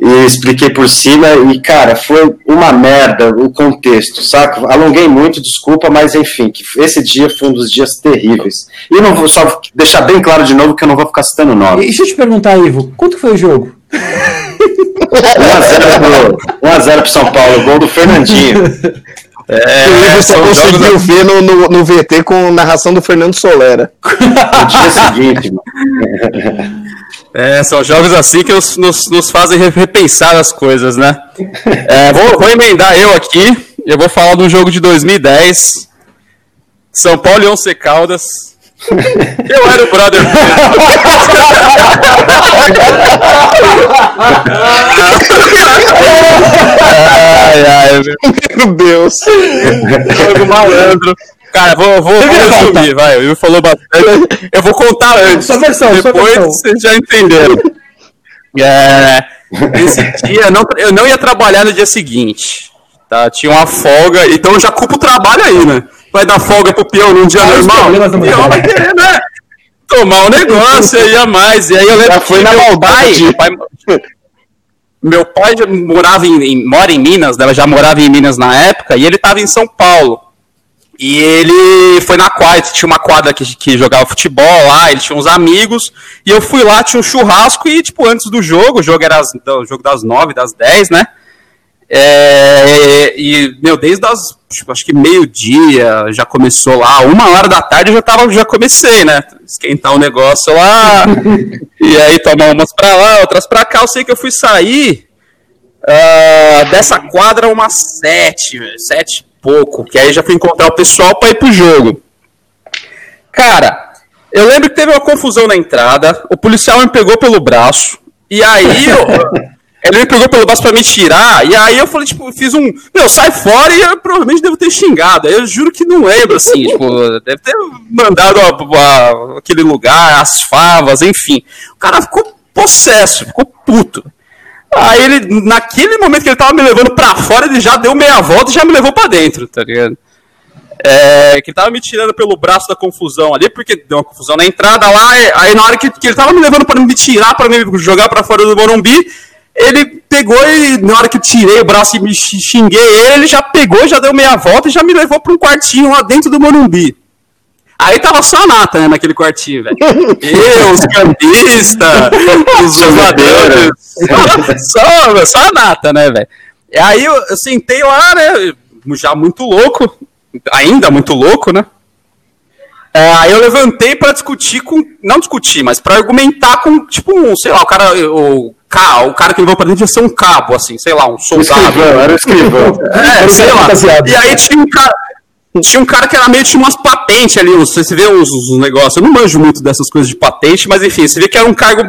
e expliquei por cima, e cara, foi uma merda o contexto, saca? Alonguei muito, desculpa, mas enfim, esse dia foi um dos dias terríveis. E não vou só deixar bem claro de novo que eu não vou ficar citando nome. deixa eu te perguntar, Ivo, quanto foi o jogo? 1x0 pro, 1 a 0 pro São Paulo, gol do Fernandinho. É, você são conseguiu jogos- ver no, no, no VT com narração do Fernando Solera. No dia seguinte, mano. É, são jogos assim que nos, nos, nos fazem re- repensar as coisas, né? É, vou, vou emendar eu aqui. Eu vou falar de um jogo de 2010. São Paulo e Once Caldas. Eu era o brother ai, ai, Meu Deus. jogo malandro. Cara, vou, vou, vou resumir, vai. Will falou bastante. Eu vou contar antes. Sua versão, sua Depois versão. vocês já entenderam. É, esse dia não, eu não ia trabalhar no dia seguinte. Tá? Tinha uma folga, então eu já culpo o trabalho aí, né? Vai dar folga pro peão num dia Ah, normal? O peão vai querer, né? Tomar um negócio aí a mais. E aí eu lembro Já foi que na meu maldade. pai, meu pai meu pai já morava em, em- mora em Minas, né? Ela já morava em Minas na época, e ele estava em São Paulo. E ele foi na quadra, tinha uma quadra que, que jogava futebol lá, ele tinha uns amigos, e eu fui lá, tinha um churrasco, e tipo, antes do jogo, o jogo era as- o jogo das nove, das dez, né? É, e, meu, desde as, tipo, acho que meio-dia já começou lá, uma hora da tarde eu já, tava, já comecei, né? Esquentar o negócio lá, e aí tomar umas pra lá, outras pra cá. Eu sei que eu fui sair ah, dessa quadra umas sete, sete e pouco, que aí já fui encontrar o pessoal pra ir pro jogo. Cara, eu lembro que teve uma confusão na entrada, o policial me pegou pelo braço, e aí eu- ele me pegou pelo braço pra me tirar, e aí eu falei, tipo, fiz um. Meu, sai fora e eu provavelmente devo ter xingado. Aí eu juro que não lembro, assim, tipo, deve ter mandado a- a- aquele lugar, as favas, enfim. O cara ficou possesso, ficou puto. Aí ele, naquele momento que ele tava me levando pra fora, ele já deu meia volta e já me levou pra dentro, tá ligado? É, que ele tava me tirando pelo braço da confusão ali, porque deu uma confusão na entrada lá, aí na hora que, que ele tava me levando pra me tirar, pra me jogar pra fora do Morumbi, ele pegou e na hora que eu tirei o braço e me xi- xinguei ele, ele já pegou, já deu meia volta e já me levou pra um quartinho lá dentro do Morumbi. Aí tava só a nata, né, naquele quartinho, velho. Eu, os cambistas, os jogadores. Só, só a nata, né, velho. E aí eu, eu sentei lá, né, já muito louco, ainda muito louco, né. É, aí eu levantei pra discutir com. Não discutir, mas pra argumentar com, tipo, um, sei lá, o cara. O, ca- o cara que levou pra dentro ia ser um cabo, assim, sei lá, um soldado. Escrivão, era escrivão. É, sei lá. fantasiado. E aí tinha um cara. Tinha um cara que era meio tinha umas patentes ali, uns- você vê uns, uns negócios. Eu não manjo muito dessas coisas de patente, mas enfim, você vê que era um cargo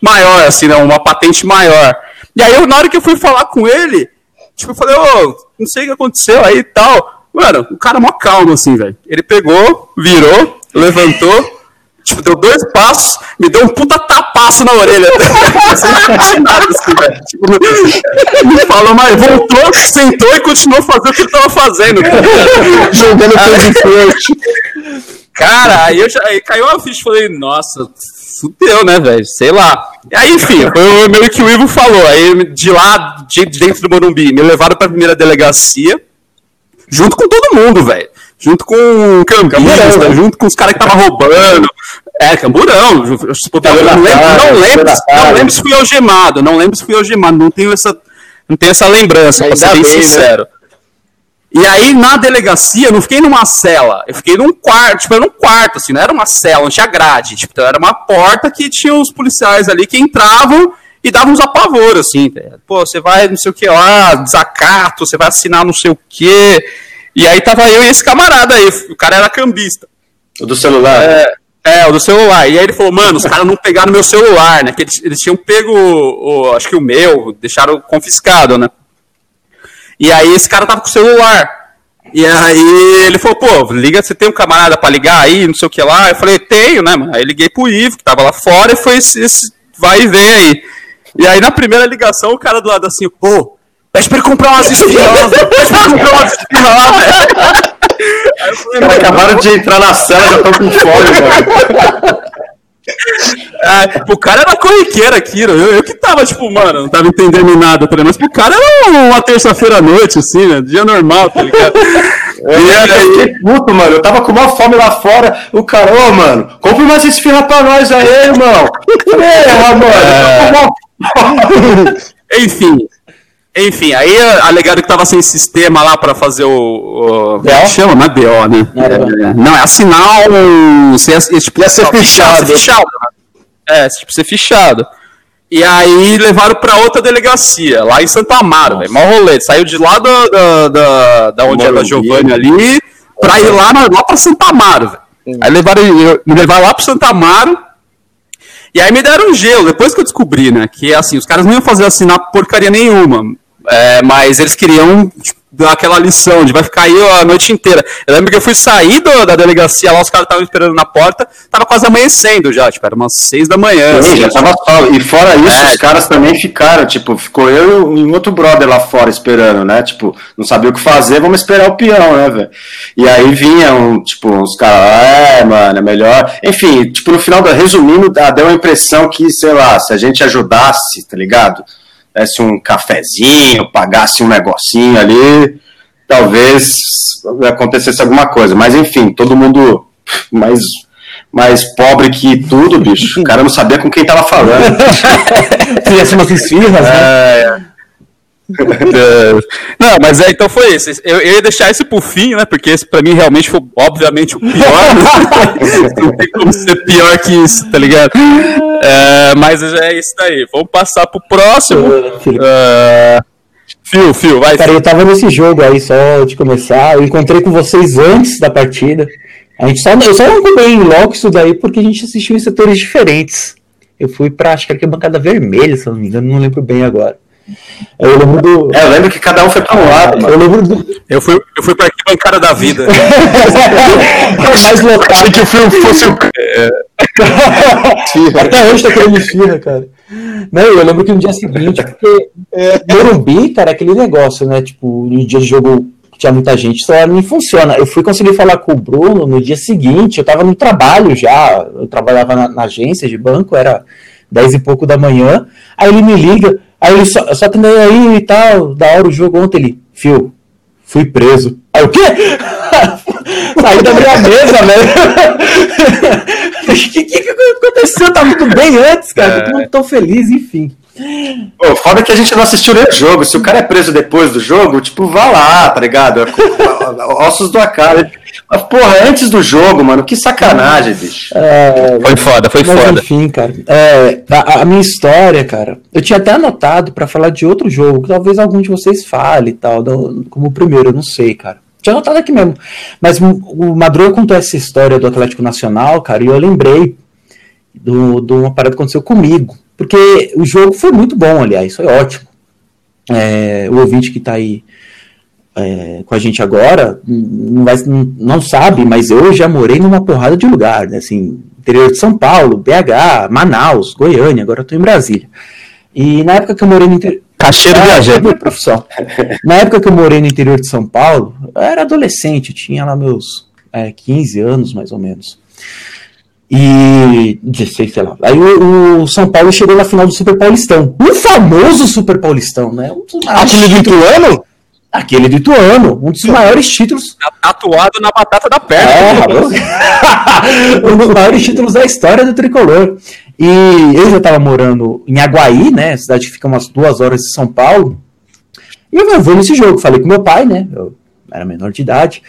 maior, assim, né? Uma patente maior. E aí, eu, na hora que eu fui falar com ele, tipo, eu falei, ô, não sei o que aconteceu aí e tal. Mano, o cara é mó calmo, assim, velho. Ele pegou, virou, levantou, tipo, deu dois passos, me deu um puta tapaço na orelha. Assim, nada, assim, velho. Tipo, não- não falou mais, voltou, sentou e continuou fazendo o que ele tava fazendo. Jogando coisa forte. Cara, aí, eu já, aí caiu uma ficha falei, nossa, fudeu, né, velho? Sei lá. E aí, enfim, foi meio que o Ivo falou. Aí, de lá, de dentro do Morumbi, me levaram pra primeira delegacia, junto com todo mundo, velho. Junto com o cambista, né? junto com os caras que estavam roubando. É, camburão. Não lembro, não lembro, não lembro se fui algemado, não lembro se fui algemado, não tenho essa, não tenho essa lembrança, pra ser bem bem, né? sincero. E aí, na delegacia, eu não fiquei numa cela, eu fiquei num quarto, tipo, era um quarto, assim, não era uma cela, não tinha grade, tipo, então era uma porta que tinha os policiais ali que entravam e davam uns apavoros, assim, tá pô, você vai não sei o que lá, desacato, você vai assinar não sei o que, e aí tava eu e esse camarada aí, o cara era cambista. O do celular. É, é, o do celular. E aí ele falou, mano, os caras não pegaram meu celular, né? Que eles, eles tinham pego, o, acho que o meu, deixaram confiscado, né? E aí esse cara tava com o celular. E aí ele falou, pô, liga, você tem um camarada pra ligar aí, não sei o que lá. Eu falei, tenho, né, mano? Aí liguei pro Ivo, que tava lá fora, e foi esse, esse vai e vem aí. E aí na primeira ligação, o cara do lado assim, pô, pede pra ele comprar umas esfirras, pede pra ele comprar umas eu caras "Mano, acabaram de entrar na cela, já estão com fome, velho. Ah, o cara era corriqueiro aqui, eu, eu que tava, tipo, mano, não tava entendendo nada, tá? Mas pro cara era uma terça-feira à noite, assim, né? Dia normal, tá ligado? Eu, E eu aí- fiquei puto, mano. Eu tava com uma fome lá fora. O cara, ô, mano, compra umas esfirras pra nós aí, irmão. Porra, mano. eu tô com uma fome. Enfim. Enfim, aí alegaram que tava sem sistema lá pra fazer o. o como é que chama? Não é BO, né? É, não, é assinar um. Ser, é, tipo, ser fichado. Ser fichado. É, tipo, ser fichado. E aí levaram pra outra delegacia, lá em Santo Amaro, velho. Mó rolê. Saiu de lá da, da, da, da onde é da Morumbi. Giovanni ali, pra ir lá, na- lá pra Santo Amaro, velho. Aí levaram, me levaram lá pro Santo Amaro. E aí me deram um gelo, depois que eu descobri, né? Que assim, os caras não iam fazer assinar porcaria nenhuma. É, mas eles queriam tipo, dar aquela lição de vai ficar aí a noite inteira. Eu lembro que eu fui sair do- da delegacia lá, os caras estavam esperando na porta, tava quase amanhecendo já, tipo, era umas seis da manhã. Sim, assim. já tava. E fora isso, É. os caras também ficaram, tipo, ficou eu e um outro brother lá fora esperando, né? Tipo, não sabia o que fazer, vamos esperar o peão, né, velho? E aí vinham, tipo, uns caras, é, mano, é melhor. Enfim, tipo, no final, da, resumindo, deu a impressão que, sei lá, se a gente ajudasse, tá ligado? Desse um cafezinho, pagasse um negocinho ali, talvez acontecesse alguma coisa. Mas enfim, todo mundo mais, mais pobre que tudo, bicho. O cara não sabia com quem tava falando. Fizesse umas esfirras, né? É, Não, mas é, então foi isso. Eu, eu ia deixar esse pro fim, né? Porque esse pra mim realmente foi, obviamente, o pior. Não tem como ser pior que isso, tá ligado? É, mas é isso daí. Vamos passar pro próximo. É, Fio, Fio, vai. Cara, eu tava nesse jogo aí só de começar. Eu encontrei com vocês antes da partida. A gente só, eu só não acompanhei em loco isso daí porque a gente assistiu em setores diferentes. Eu fui pra, acho que era bancada vermelha, se eu não me engano, não lembro bem agora. Eu lembro do. É, eu lembro que cada um foi pra um lado, mano. Eu lembro do. Eu fui, eu fui pra arquibancada da vida. mais lotado. que o filme fosse o. Até hoje tá querendo esfirra, cara. Não, eu lembro que no dia seguinte, porque Morumbi, cara, é aquele negócio, né? Tipo, no dia de jogo tinha muita gente, só não funciona. Eu fui conseguir falar com o Bruno no dia seguinte, eu tava no trabalho já, eu trabalhava na, na agência de banco, era dez e pouco da manhã, aí ele me liga, aí ele só, só que nem aí e tal, da hora o jogo ontem, ele, fio, fui preso. Aí o quê? Saí da minha mesa, velho. O que, que, que aconteceu? Tava tudo bem antes, cara. Todo mundo tão feliz, enfim. Pô, foda que a gente não assistiu nem o jogo. Se o cara é preso depois do jogo, tipo, vá lá, tá ligado? Ossos do acaso. Mas, porra, antes do jogo, mano, que sacanagem, bicho. É, Foi foda, foi mas foda. enfim, cara. É, a, a minha história, cara, eu tinha até anotado pra falar de outro jogo, que talvez algum de vocês fale e tal, do- como o primeiro, eu não sei, cara. Tinha anotado aqui mesmo. Mas o Madruga contou essa história do Atlético Nacional, cara, e eu lembrei do- de uma parada que aconteceu comigo. Porque o jogo foi muito bom, aliás, foi ótimo. É, o ouvinte que tá aí é, com a gente agora não, vai, não, sabe, mas eu já morei numa porrada de lugar, né? Assim, interior de São Paulo, BH, Manaus, Goiânia, agora eu tô em Brasília. E na época que eu morei no interior. Cacheiro É, viajante. profissão. Na época que eu morei no interior de São Paulo, eu era adolescente, tinha lá meus é, 15 anos, mais ou menos. E 16, sei lá. Aí o, o São Paulo chegou na final do Super Paulistão. O famoso Super Paulistão, né? Um do títulos- Ituano? Aquele do Ituano, um dos maiores títulos. Tatuado na batata da perna. É, um dos maiores títulos da história do tricolor. E eu já estava morando em Aguaí, né? Cidade que fica umas duas horas de São Paulo. E eu vou nesse jogo. Falei com meu pai, né? Eu era menor de idade.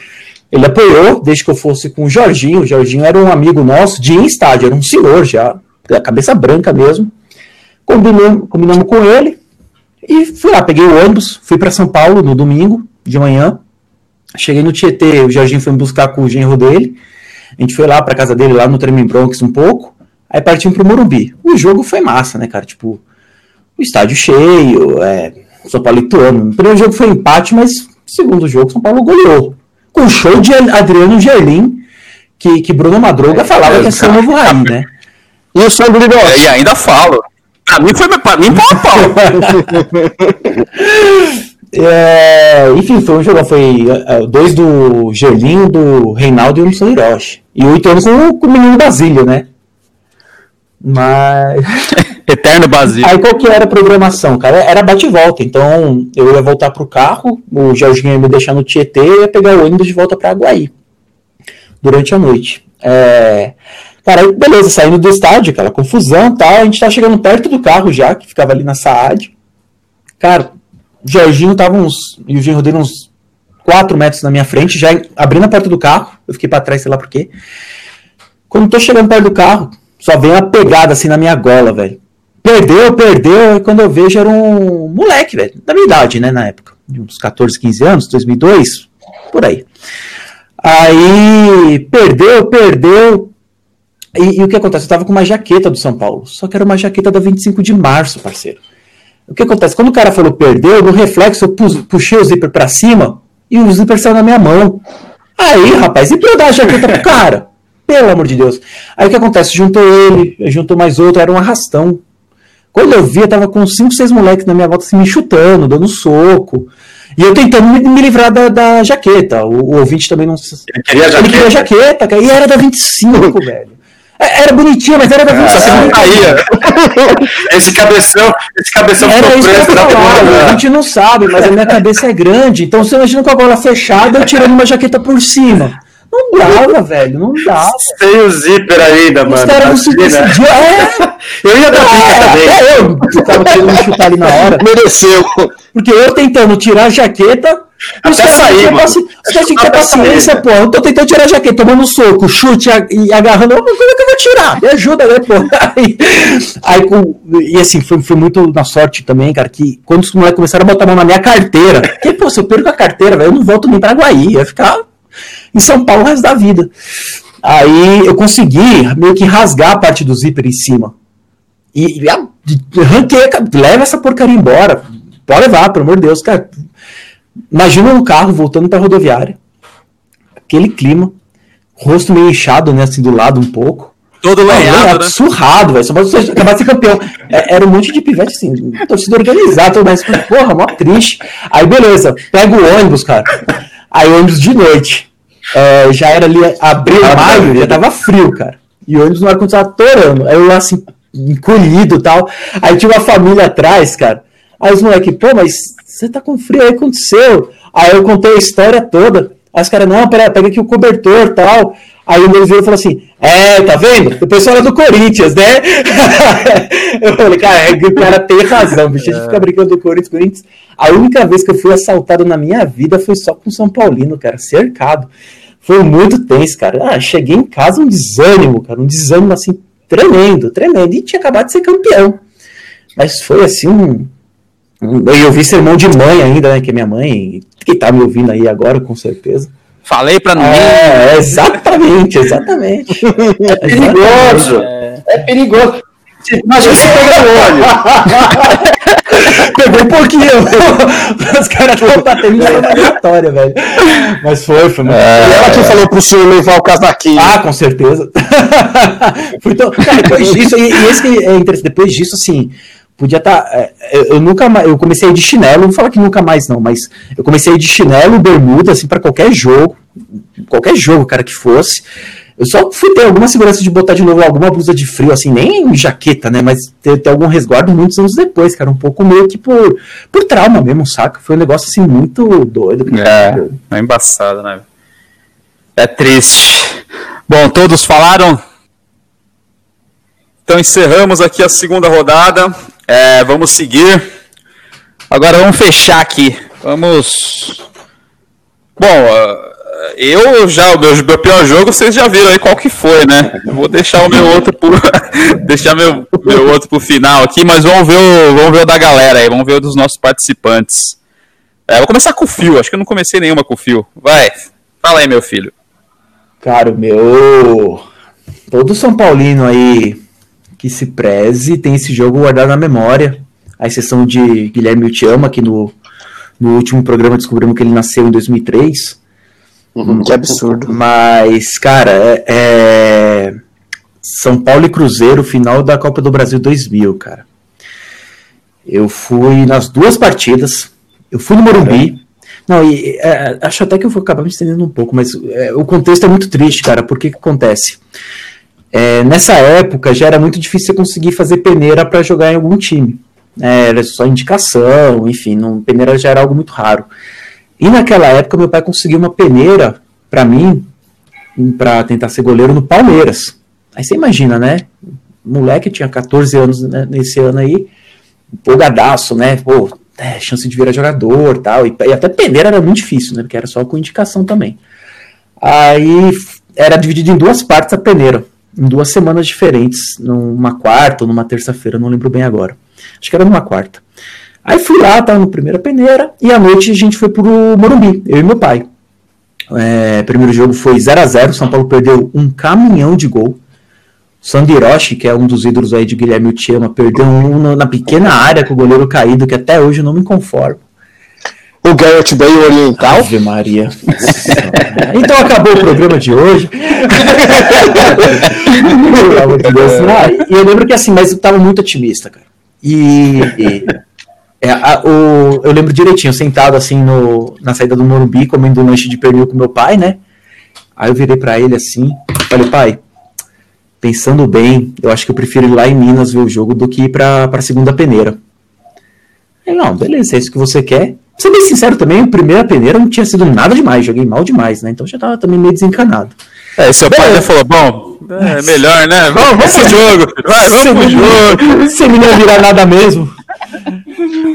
Ele apoiou desde que eu fosse com o Jorginho. O Jorginho era um amigo nosso de estádio, era um senhor já, da cabeça branca mesmo. Combinamos, combinamos com ele e fui lá, peguei o ônibus, fui para São Paulo no domingo de manhã. Cheguei no Tietê, o Jorginho foi me buscar com o genro dele. A gente foi lá pra casa dele, lá no Tremem Bronx um pouco. Aí partimos pro Morumbi. O jogo foi massa, né, cara? Tipo, o estádio cheio, é, São Paulo e Ituano. O primeiro jogo foi empate, mas o segundo jogo São Paulo goleou. Com show de Adriano Gerlin, que, que Bruno Madruga falava que ia ser o novo Raí, né? E o Sandro É, Lindotti? e ainda falo. Pra mim foi pra mim pau a pau. É, enfim, foi um jogo. Foi é, dois do Gerlinho, do Reinaldo e um do São Hiroshi. E oito anos com, o- com o menino Basílio, né? Mas. Eterno Basílio. Aí qual que era a programação, cara? Era bate e volta. Então eu ia voltar pro carro, o Jorginho ia me deixar no Tietê e ia pegar o ônibus de volta pra Aguaí. Durante a noite. É, Cara, beleza, saindo do estádio, aquela confusão tal. A gente tá chegando perto do carro já, que ficava ali na Saad. Cara, o Jorginho tava uns. E o genro dele uns 4 metros na minha frente, já abrindo a porta do carro. Eu fiquei pra trás, sei lá por quê. Quando tô chegando perto do carro, só vem uma pegada assim na minha gola, velho. Perdeu, perdeu. E quando eu vejo, era um moleque, velho. Da minha idade, né, na época. De uns 14, 15 anos, 2002, por aí. Aí, perdeu, perdeu. E, e o que acontece? Eu tava com uma jaqueta do São Paulo. Só que era uma jaqueta da 25 de março, parceiro. O que acontece? Quando o cara falou perdeu, no reflexo eu pus- puxei o zíper pra cima e o zíper saiu na minha mão. Aí, rapaz, e pra eu dar a jaqueta pro cara? Pelo amor de Deus. Aí o que acontece? Juntou ele, juntou mais outro, era um arrastão. Quando eu vi, eu tava com cinco, seis moleques na minha volta assim, me chutando, dando soco. E eu tentando me, me livrar da, da jaqueta. O, o ouvinte também não. Ele queria Ele queria a jaqueta. jaqueta, cara. E era da 25, velho. É, Era bonitinha, mas era da 25. Só você não caía. Esse cabeção, esse cabeção Era ficou isso que eu preso na a gente não sabe, mas a minha cabeça é grande. Então você imagina com a bola fechada, eu tirando uma jaqueta por cima. Não dava, velho, não dava. Tem o zíper ainda, Os mano. caras não se decidiam. É, Eu ia dar bica também. é, eu tava querendo me chutar ali na hora. Mereceu. Porque eu tentando tirar a jaqueta. Até sair, mano. paci- Os caras tinham que ter Até paciência, pô. Eu tô tentando tirar a jaqueta, tomando soco, chute a- e agarrando. Como é que eu vou tirar? Me ajuda, né, pô? Aí, aí com, e assim, foi, foi muito na sorte também, cara, que quando os moleques começaram a botar a mão na minha carteira, porque, pô, se eu perco a carteira, velho, eu não volto nem pra Guaí, ia ficar em São Paulo o resto da vida. Aí eu consegui meio que rasgar a parte do zíper em cima. E, e arranquei, leva essa porcaria embora. Pode levar, pelo amor de Deus, cara. Imagina um carro voltando pra rodoviária. Aquele clima. Rosto meio inchado, né? Assim, do lado um pouco. Todo lenhado, né? Surrado, velho. Só ser- acabar de ser campeão. É, era um monte de pivete, assim, torcida organizada, tudo mais. Porra, mó triste. Aí, beleza. Pega o ônibus, cara. Aí, ônibus de noite. É, já era ali, abril, maio, já tava frio, cara. E o ônibus no ar-condicionado torando. Aí eu lá, assim, encolhido e tal. Aí tinha uma família atrás, cara. Aí os moleques, pô, mas você tá com frio aí, o aconteceu? Aí eu contei a história toda. Aí os caras, não, pera, pega aqui o cobertor tal. Aí veio e falou assim: É, tá vendo? O pessoal é do Corinthians, né? eu falei, cara, é o cara tem razão, bicho. A gente fica brincando do Corinthians, Corinthians. A única vez que eu fui assaltado na minha vida foi só com São Paulino, cara, cercado. Foi muito tenso, cara. Ah, cheguei em casa um desânimo, cara, um desânimo assim, tremendo, tremendo. E tinha acabado de ser campeão. Mas foi assim um. Eu vi sermão de mãe ainda, né? Que é minha mãe, que tá me ouvindo aí agora, com certeza. Falei pra ninguém. É, exatamente, exatamente. É perigoso. É perigoso. Imagina você pega no olho. Pegou um pouquinho. Os caras estão batendo em vitória, velho. Mas foi, foi muito. E ela que falou pro senhor levar o casaquinho. Ah, com certeza. Fui tão- Cara, depois disso, e, e esse que é interessante, depois disso, assim, podia estar. eu, eu nunca mais. Eu comecei de chinelo, vou falar que nunca mais, não, mas eu comecei de chinelo, bermuda, assim, pra qualquer jogo. Qualquer jogo, cara, que fosse. Eu só fui ter alguma segurança de botar de novo alguma blusa de frio, assim, nem jaqueta, né? Mas ter, ter algum resguardo muitos anos depois, cara. Um pouco meio que por, por trauma mesmo, saca? Foi um negócio, assim, muito doido. É, é embaçado, né? É triste. Bom, todos falaram? Então encerramos aqui a segunda rodada. É, vamos seguir. Agora vamos fechar aqui. Vamos. Bom, eu já, o meu, meu, pior jogo, vocês já viram aí qual que foi, né? Vou deixar o meu outro por. deixar meu, meu outro pro final aqui, mas vamos ver, o, vamos ver o da galera aí, vamos ver o dos nossos participantes. É, vou começar com o Fio, acho que eu não comecei nenhuma com o Fio. Vai, fala aí, meu filho. Cara, meu. Todo São Paulino aí que se preze tem esse jogo guardado na memória. A exceção de Guilherme Utiama, que no, no último programa descobrimos que ele nasceu em 2003. Uhum, que absurdo. Mas, cara, é, é, São Paulo e Cruzeiro, final da Copa do Brasil 2000, cara. Eu fui nas duas partidas. Eu fui no Morumbi. Não, e é, acho até que eu vou acabar me estendendo um pouco, mas é, o contexto é muito triste, cara. Por que que acontece? É, nessa época já era muito difícil conseguir fazer peneira para jogar em algum time. É, era só indicação, enfim, não, peneira já era algo muito raro. E naquela época meu pai conseguiu uma peneira para mim, para tentar ser goleiro no Palmeiras. Aí você imagina, né? Moleque tinha 14 anos né, nesse ano aí, empolgadaço, né? Pô, é, chance de virar jogador tal. E, e até peneira era muito difícil, né? Porque era só com indicação também. Aí era dividido em duas partes a peneira, em duas semanas diferentes, numa quarta ou numa terça-feira, não lembro bem agora. Acho que era numa quarta. Aí fui lá, tava no primeira peneira, e à noite a gente foi pro Morumbi, eu e meu pai. É, primeiro jogo foi 0 a 0 São Paulo perdeu um caminhão de gol. Sandy que é um dos ídolos aí de Guilherme Utiama, perdeu um na pequena área com o goleiro caído, que até hoje eu não me conformo. O Garrett Bale Oriental. Ave Maria. então acabou o programa de hoje. e eu lembro que assim, mas eu tava muito otimista, cara. E, e é, a, o, eu lembro direitinho, sentado assim no, na saída do Morumbi, comendo um lanche de pernil com meu pai, né? Aí eu virei para ele assim, falei, pai, pensando bem, eu acho que eu prefiro ir lá em Minas ver o jogo do que ir pra, pra segunda peneira. Ele, não, beleza, é isso que você quer. Ser bem sincero também, a primeira peneira não tinha sido nada demais, joguei mal demais, né? Então já tava também meio desencanado. É, seu pai já falou, bom, é melhor, né? Vamos, vamos pro jogo, vai, vamos pro jogo. Você não ia virar nada mesmo.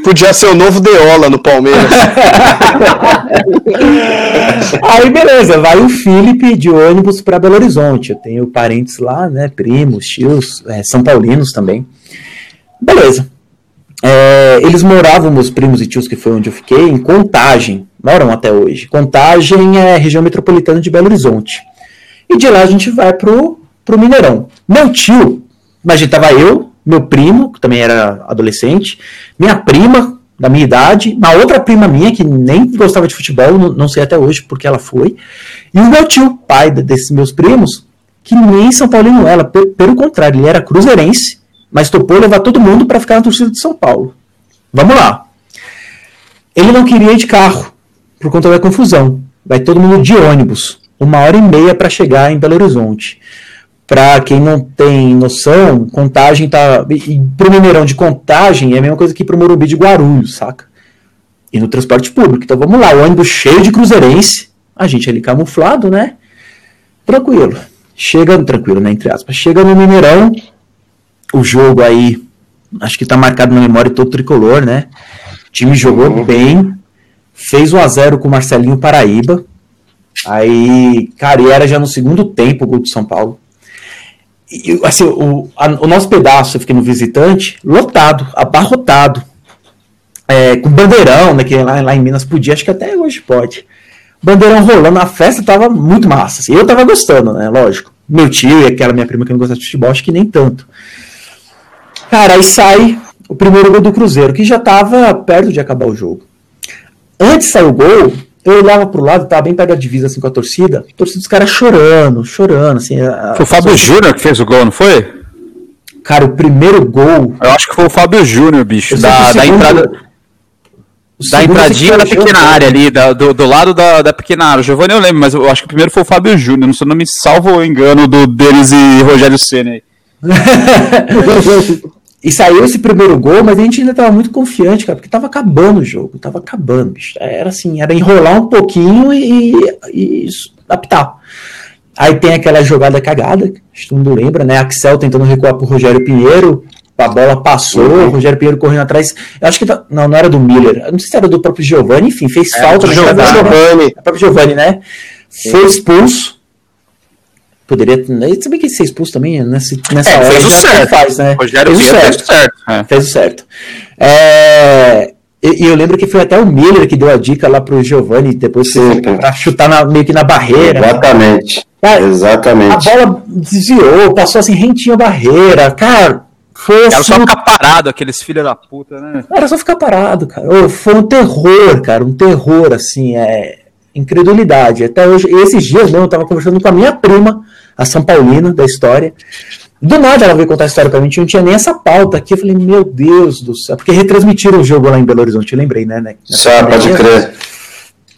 Podia ser o novo Deola no Palmeiras. Aí beleza, vai o Felipe de ônibus para Belo Horizonte. Eu tenho parentes lá, né? Primos, tios, é, São Paulinos também. Beleza. É, eles moravam, meus primos e tios, que foi onde eu fiquei, em Contagem. Moram até hoje. Contagem é região metropolitana de Belo Horizonte. E de lá a gente vai pro, pro Mineirão. Meu tio, imagina, tava eu, meu primo, que também era adolescente, minha prima, da minha idade, uma outra prima minha, que nem gostava de futebol, não, sei até hoje porque ela foi, e o meu tio, pai desses meus primos, que nem São Paulino ela, pelo contrário, ele era cruzeirense, mas topou levar todo mundo para ficar na torcida de São Paulo. Vamos lá. Ele não queria ir de carro, por conta da confusão. Vai todo mundo de ônibus, uma hora e meia para chegar em Belo Horizonte. Para quem não tem noção, contagem tá. E pro Mineirão de contagem é a mesma coisa que pro Morumbi de Guarulhos, saca? E no transporte público. Então vamos lá, o ônibus cheio de cruzeirense, a gente ali camuflado, né? Tranquilo. Chega, tranquilo, né? Entre aspas. Chega no Mineirão, o jogo aí, acho que tá marcado na memória todo tricolor, né? O time jogou uhum. bem, fez 1 a 0 com o Marcelinho Paraíba. Aí, cara, e era já no segundo tempo o gol do São Paulo e, assim, o, a, o nosso pedaço, eu fiquei no visitante, lotado, abarrotado. É, com bandeirão, né, que lá, lá, em Minas podia, acho que até hoje pode. Bandeirão rolando, a festa tava muito massa. Assim, eu tava gostando, né, lógico. Meu tio e aquela minha prima que não gosta de futebol, acho que nem tanto. Cara, aí sai o primeiro gol do Cruzeiro, que já tava perto de acabar o jogo. Antes de sair o gol, eu olhava pro lado, tava bem perto da divisa, assim, com a torcida, a torcida dos caras chorando, chorando, assim. A, foi o Fábio Júnior que fez o gol, não foi? Cara, o primeiro gol. Eu acho que foi o Fábio Júnior, bicho, da, da entrada. Da entradinha da pequena área ali, da, do, do lado da, da pequena área. O Giovanni eu lembro, mas eu acho que o primeiro foi o Fábio Júnior, não sei não me salvo o engano do deles e Rogério Senna aí. e saiu esse primeiro gol, mas a gente ainda tava muito confiante, cara, porque tava acabando o jogo, tava acabando, bicho. Era assim, era enrolar um pouquinho e, e apitar. Aí tem aquela jogada cagada, que todo mundo lembra, né? Axel tentando recuar pro Rogério Pinheiro, a bola passou, uhum. o Rogério Pinheiro correndo atrás. Eu acho que tá, não, não era do Miller, eu não sei se era do próprio Giovanni, enfim, fez é, falta, do Giovanni. Giovanni. O próprio Giovanni, né? Sim. Foi expulso. Poderia. Né? Se bem que ser expulso também nessa, nessa é, hora. Fez o certo. Faz, né? Rogério fez o certo. Fez o certo. É. Fez o certo. É, e, eu lembro que foi até o Miller que deu a dica lá pro Giovanni depois para chutar na, meio que na barreira. Exatamente. Cara, Exatamente. A bola desviou, passou assim rentinho a barreira. Cara, foi assim. Era só ficar parado, aqueles filhos da puta, né? Era só ficar parado, cara. foi um terror, cara. Um terror, assim. É incredulidade. Até hoje, esses dias mesmo, eu tava conversando com a minha prima, a São Paulina, da história. Do nada ela veio contar a história pra mim, não tinha nem essa pauta aqui. Eu falei, meu Deus do céu. Porque retransmitiram o jogo lá em Belo Horizonte, eu lembrei, né? Só, pode crer.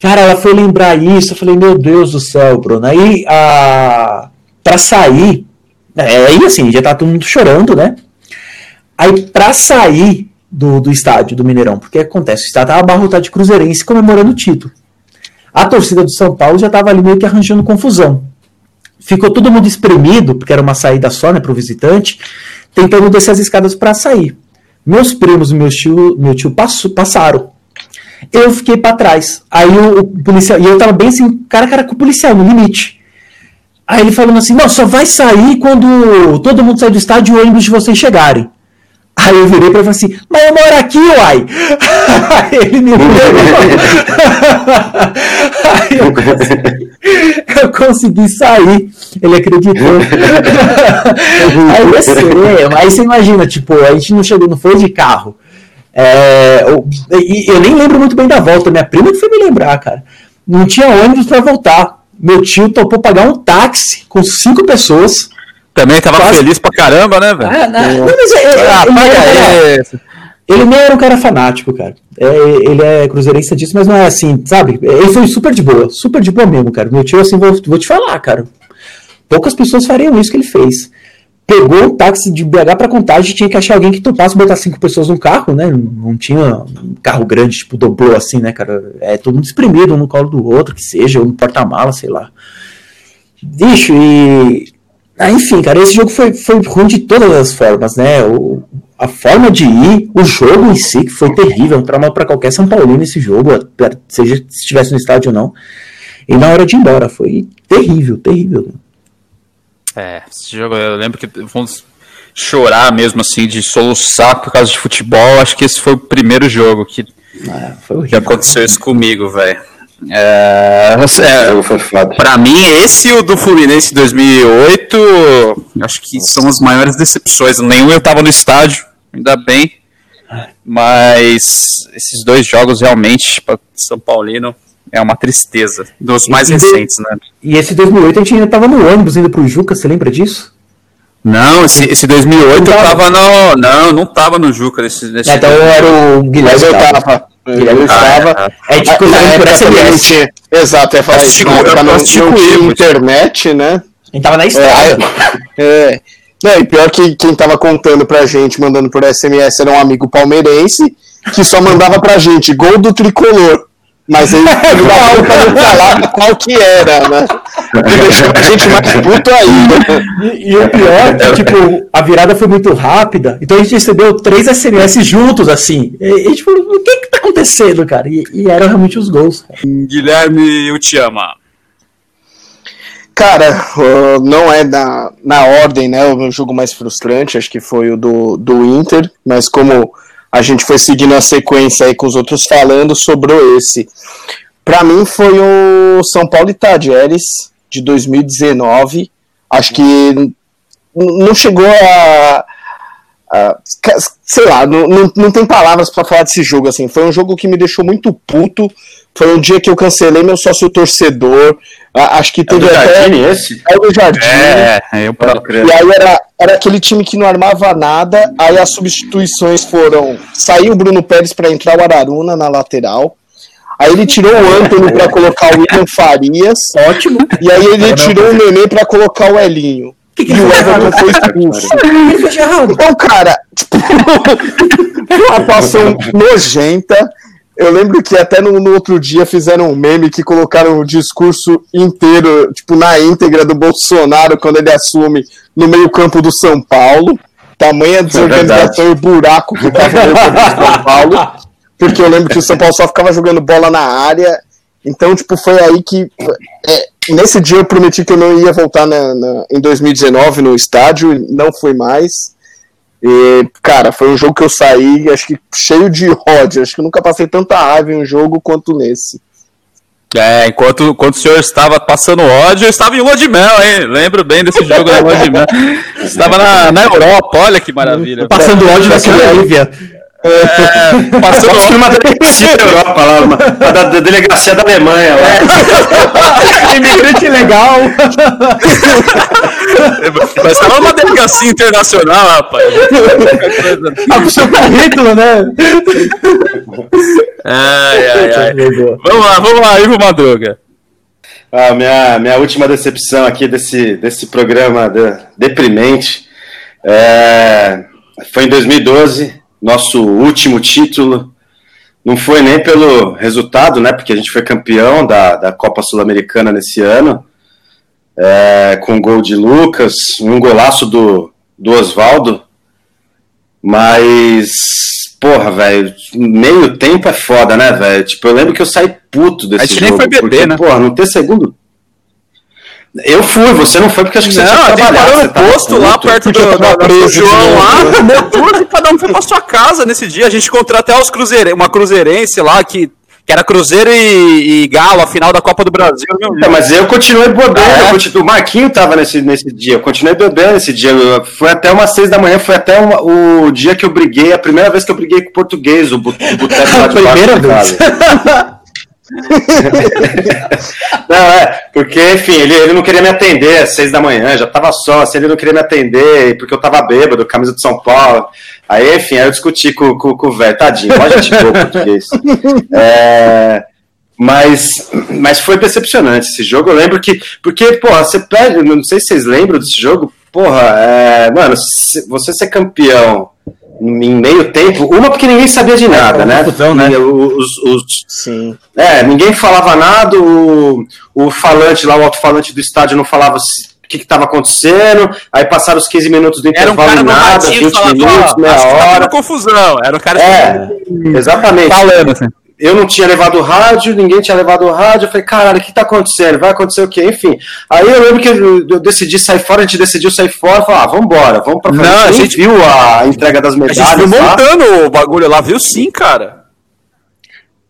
Cara, ela foi lembrar isso. Eu falei, meu Deus do céu, Bruno. Aí, a... pra sair. É, aí, assim, já tá todo mundo chorando, né? Aí, pra sair do, do estádio do Mineirão, porque acontece, o estádio tava abarrotado de cruzeirense comemorando o título. A torcida do São Paulo já tava ali meio que arranjando confusão ficou todo mundo espremido, porque era uma saída só, né, para o visitante, tentando descer as escadas para sair. Meus primos e meu tio, meu tio passou, passaram. Eu fiquei para trás. Aí o, o, policial, e eu tava bem assim, cara cara com o policial, no limite. Aí ele falando assim: não, só vai sair quando todo mundo sair do estádio e o ônibus de vocês chegarem. Aí eu virei pra ele e falei assim, mas eu moro aqui, uai! Aí ele me Aí eu eu consegui sair. Ele acreditou. aí você, aí você imagina, tipo, a gente não chegou, não foi de carro. É, eu, eu nem lembro muito bem da volta. Minha prima que foi me lembrar, cara. Não tinha ônibus para voltar. Meu tio topou pagar um táxi com cinco pessoas também tava Quase... feliz pra caramba, né, velho? Ah, não, não, mas ele, ah, ele, era, ele nem era um cara fanático, cara. É, ele é cruzeirense disso, mas não é assim, sabe? Ele foi super de boa, super de boa mesmo, cara. Meu tio, assim, vou, vou te falar, cara. Poucas pessoas fariam isso que ele fez. Pegou um táxi de BH pra contagem, tinha que achar alguém que topasse botar cinco pessoas no carro, né? Não tinha um carro grande, tipo, dobrou assim, né, cara? É todo mundo espremido um no colo do outro, que seja, ou no porta-mala, sei lá. Bicho, e ah, enfim, cara, esse jogo foi, foi ruim de todas as formas, né? O, a forma de ir, o jogo em si, que foi terrível, um trauma para qualquer São Paulino esse jogo, seja se estivesse no estádio ou não. E na hora de ir embora, foi terrível, terrível. É, esse jogo eu lembro que vamos chorar mesmo assim, de soluçar por causa de futebol. Acho que esse foi o primeiro jogo que, ah, que aconteceu isso comigo, velho. É, é, para mim, esse e o do Fluminense 2008, acho que são as maiores decepções. Nenhum eu tava no estádio, ainda bem. Mas esses dois jogos realmente, para São Paulino, é uma tristeza. Dos mais e recentes, de... né? E esse 2008 a gente ainda tava no ônibus indo pro Juca, você lembra disso? Não, esse, esse 2008 eu tava no. Não, não tava no Juca. Nesse, nesse é, então era o Guilherme. eu tava. Guilherme estava. É, é tipo, na época SMS. Tinha, exato, é falar isso. não, não tinha internet, né? A gente tava na estrada. É, é. E pior que quem tava contando pra gente, mandando por SMS, era um amigo palmeirense que só mandava pra gente gol do tricolor. Mas ele não dava pra falar qual que era, né? E deixou a gente mais puto ainda. E, e o pior é que, tipo, a virada foi muito rápida, então a gente recebeu três SMS juntos, assim. E, e tipo, o que que tá acontecendo, cara? E, e eram realmente os gols. Cara. Guilherme, eu te amo. Cara, não é na, na ordem, né? O jogo mais frustrante, acho que foi o do, do Inter, mas como a gente foi seguindo a sequência aí com os outros falando, sobrou esse. Para mim foi o São Paulo e Tajeres de 2019. Acho que não chegou a, a sei lá, não, não, não tem palavras para falar desse jogo assim. Foi um jogo que me deixou muito puto. Foi um dia que eu cancelei meu sócio torcedor, Acho que É do teve até. Jardine esse? É o do Jardim. É, é, eu crer. E aí era, era aquele time que não armava nada, aí as substituições foram. Saiu o Bruno Pérez para entrar o Araruna na lateral. Aí ele tirou o Antônio para colocar o William Farias. Ótimo. E aí ele tirou o Nenê para colocar o Elinho. que que e o ele fez Everton foi expulso. Errado. Então, cara, tipo, uma atuação nojenta. Eu lembro que até no, no outro dia fizeram um meme que colocaram o discurso inteiro, tipo, na íntegra do Bolsonaro quando ele assume no meio-campo do São Paulo. Tamanha desorganização e o buraco que tava no meio-campo do São Paulo. Porque eu lembro que o São Paulo só ficava jogando bola na área. Então, tipo, foi aí que. é, nesse dia eu prometi que eu não ia voltar na- na- em 2019 no estádio, e não fui mais. E, cara, foi um jogo que eu saí, acho que cheio de ódio. Acho que eu nunca passei tanta raiva em um jogo quanto nesse. É, enquanto, enquanto o senhor estava passando ódio, eu estava em lua de mel, hein? Lembro bem desse jogo da lua de mel. Estava na, na Europa, olha que maravilha. Passando ódio naquela Lívia. É, ódio. numa delegacia da Europa lá, uma, uma da, da delegacia da Alemanha lá. Imigrante legal. Mas estava numa delegacia internacional, rapaz. Ah, com seu currículo, né? Ai, ai, ai. Vamos lá, vamos lá, Ivo Madruga. A minha, minha última decepção aqui desse, desse programa de- deprimente é, foi em 2012, nosso último título. Não foi nem pelo resultado, né? Porque a gente foi campeão da, da Copa Sul-Americana nesse ano, é, com um gol de Lucas, um golaço do, do Oswaldo. Mas, porra, velho, meio tempo é foda, né, velho? Tipo, eu lembro que eu saí puto desse A gente nem jogo. foi beber, porque, né? Porra, não ter segundo. Eu fui, você não foi porque acho que você Não, tinha que trabalhar. você no posto lá perto do, preso de João lá, e cada um foi pra sua casa nesse dia. A gente encontrou até os cruzeire, uma cruzeirense lá que, que era Cruzeiro e, e Galo, a final da Copa do Brasil. Meu É, mas eu continuei bebendo, é? eu o Marquinho tava nesse, nesse dia, eu continuei bebendo esse dia. Eu- foi até umas seis da manhã, foi até uma- o dia que eu briguei, a primeira vez que eu briguei com o português, o o boteco lá de Primeira vez. Não, é, porque, enfim, ele, ele não queria me atender às seis da manhã, já tava só, assim, ele não queria me atender, porque eu tava bêbado, camisa de São Paulo. Aí, enfim, aí eu discuti com, com, com o velho, tadinho, pode gente boa português. É, mas, mas foi decepcionante esse jogo. Eu lembro que. Porque, porra, você perde. Não sei se vocês lembram desse jogo. Porra, é, mano, se você ser campeão em meio tempo, uma porque ninguém sabia de nada, né? confusão, né? Os, os, Sim. é, ninguém falava nada, o, o falante lá, o alto-falante do estádio não falava o que estava acontecendo, aí passaram os 15 minutos do Era um intervalo no nada, radinho 20 falando, minutos, meia acho que tá hora. tendo confusão. Era o cara É, exatamente. falando assim. Eu não tinha levado o rádio, ninguém tinha levado o rádio. Eu falei, caralho, o que tá acontecendo? Vai acontecer o quê? Enfim. Aí eu lembro que eu decidi sair fora, a gente decidiu sair fora. Falei, ah, vambora, vamos pra frente. Não, a gente- viu a entrega das A gente medalhas. lá. montando o bagulho lá, viu sim, cara.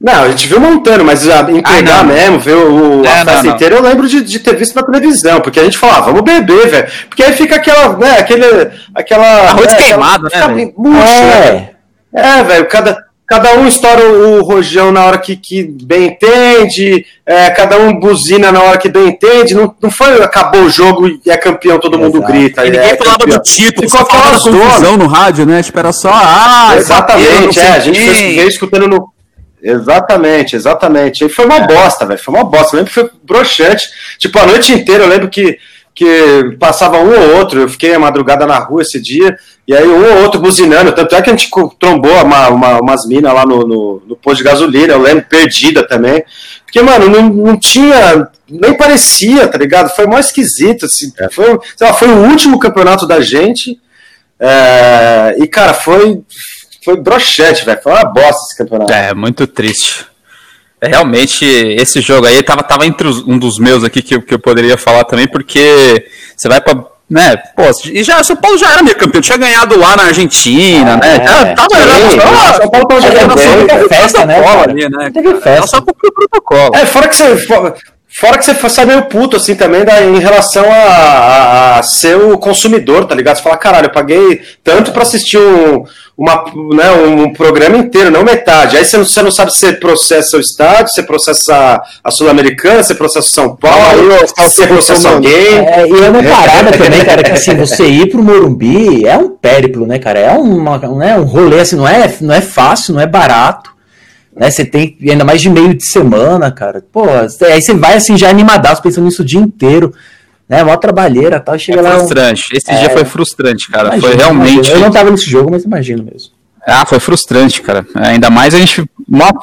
Não, a gente viu montando, mas a entregar Ah, mesmo, ver o, a É, não, festa não. inteira, eu lembro de, de ter visto na televisão, porque a gente falava, vamos beber, velho. Porque aí fica aquela, né, aquele, aquela... Arroz né, queimado, aquela- né, fica murcho, né? É. É, velho, cada, cada um estoura o rojão na hora que, que bem entende, é, cada um buzina na hora que bem entende. Não, não foi acabou o jogo e é campeão, todo mundo Exato. grita. E ninguém é falava campeão. do título, Ficou só falava confusão no rádio, né? Tipo, era só. Ah, Exatamente, é, a gente veio escutando no. Exatamente, exatamente. E foi uma bosta, velho. Foi uma bosta. Eu lembro que foi broxante. Tipo, a noite inteira eu lembro que, que passava um ou outro. Eu fiquei a madrugada na rua esse dia, e aí um ou outro buzinando. Tanto é que a gente trombou uma, uma- umas minas lá no, no, no posto de gasolina, eu lembro, perdida também. Porque, mano, não, não tinha. Nem parecia, tá ligado? Foi mais esquisito. Assim. Foi, sei lá, foi o último campeonato da gente. é, e, cara, foi. Foi broxante, velho. Foi uma bosta esse campeonato. É, muito triste. É, realmente, esse jogo aí tava, tava entre os- um dos meus aqui que, eu- que eu poderia falar também, porque você vai pra. Né, pô, e já, São Paulo já era meio campeão, tinha ganhado lá na Argentina, né? Já tava, sim, já, São Paulo tava jogando Festa, né, ali, né? Teve festa. Era só cumprir o protocolo. É, fora que você. Fo- Fora que você sai meio puto, assim, também da, em relação a, a, a ser o consumidor, tá ligado? Você fala, caralho, eu paguei tanto pra assistir um, uma, né, um programa inteiro, não metade. Aí você não, você não sabe se você processa o estádio, se você processa a Sul-Americana, se você processa o São Paulo, se você processa alguém. É, e é uma parada também, cara, que assim, você ir pro Morumbi é um périplo, né, cara? É uma, né, um rolê, assim, não é, não é fácil, não é barato. Né, você tem ainda mais de meio de semana, cara. Pô, aí você vai assim já animadaço, pensando nisso o dia inteiro. Né, mó trabalheira tal. Chega É lá. um- frustrante. Esse dia É. foi frustrante, cara. Foi realmente. Eu não tava nesse jogo, mas imagino mesmo. Ah, foi frustrante, cara. Ainda mais a gente.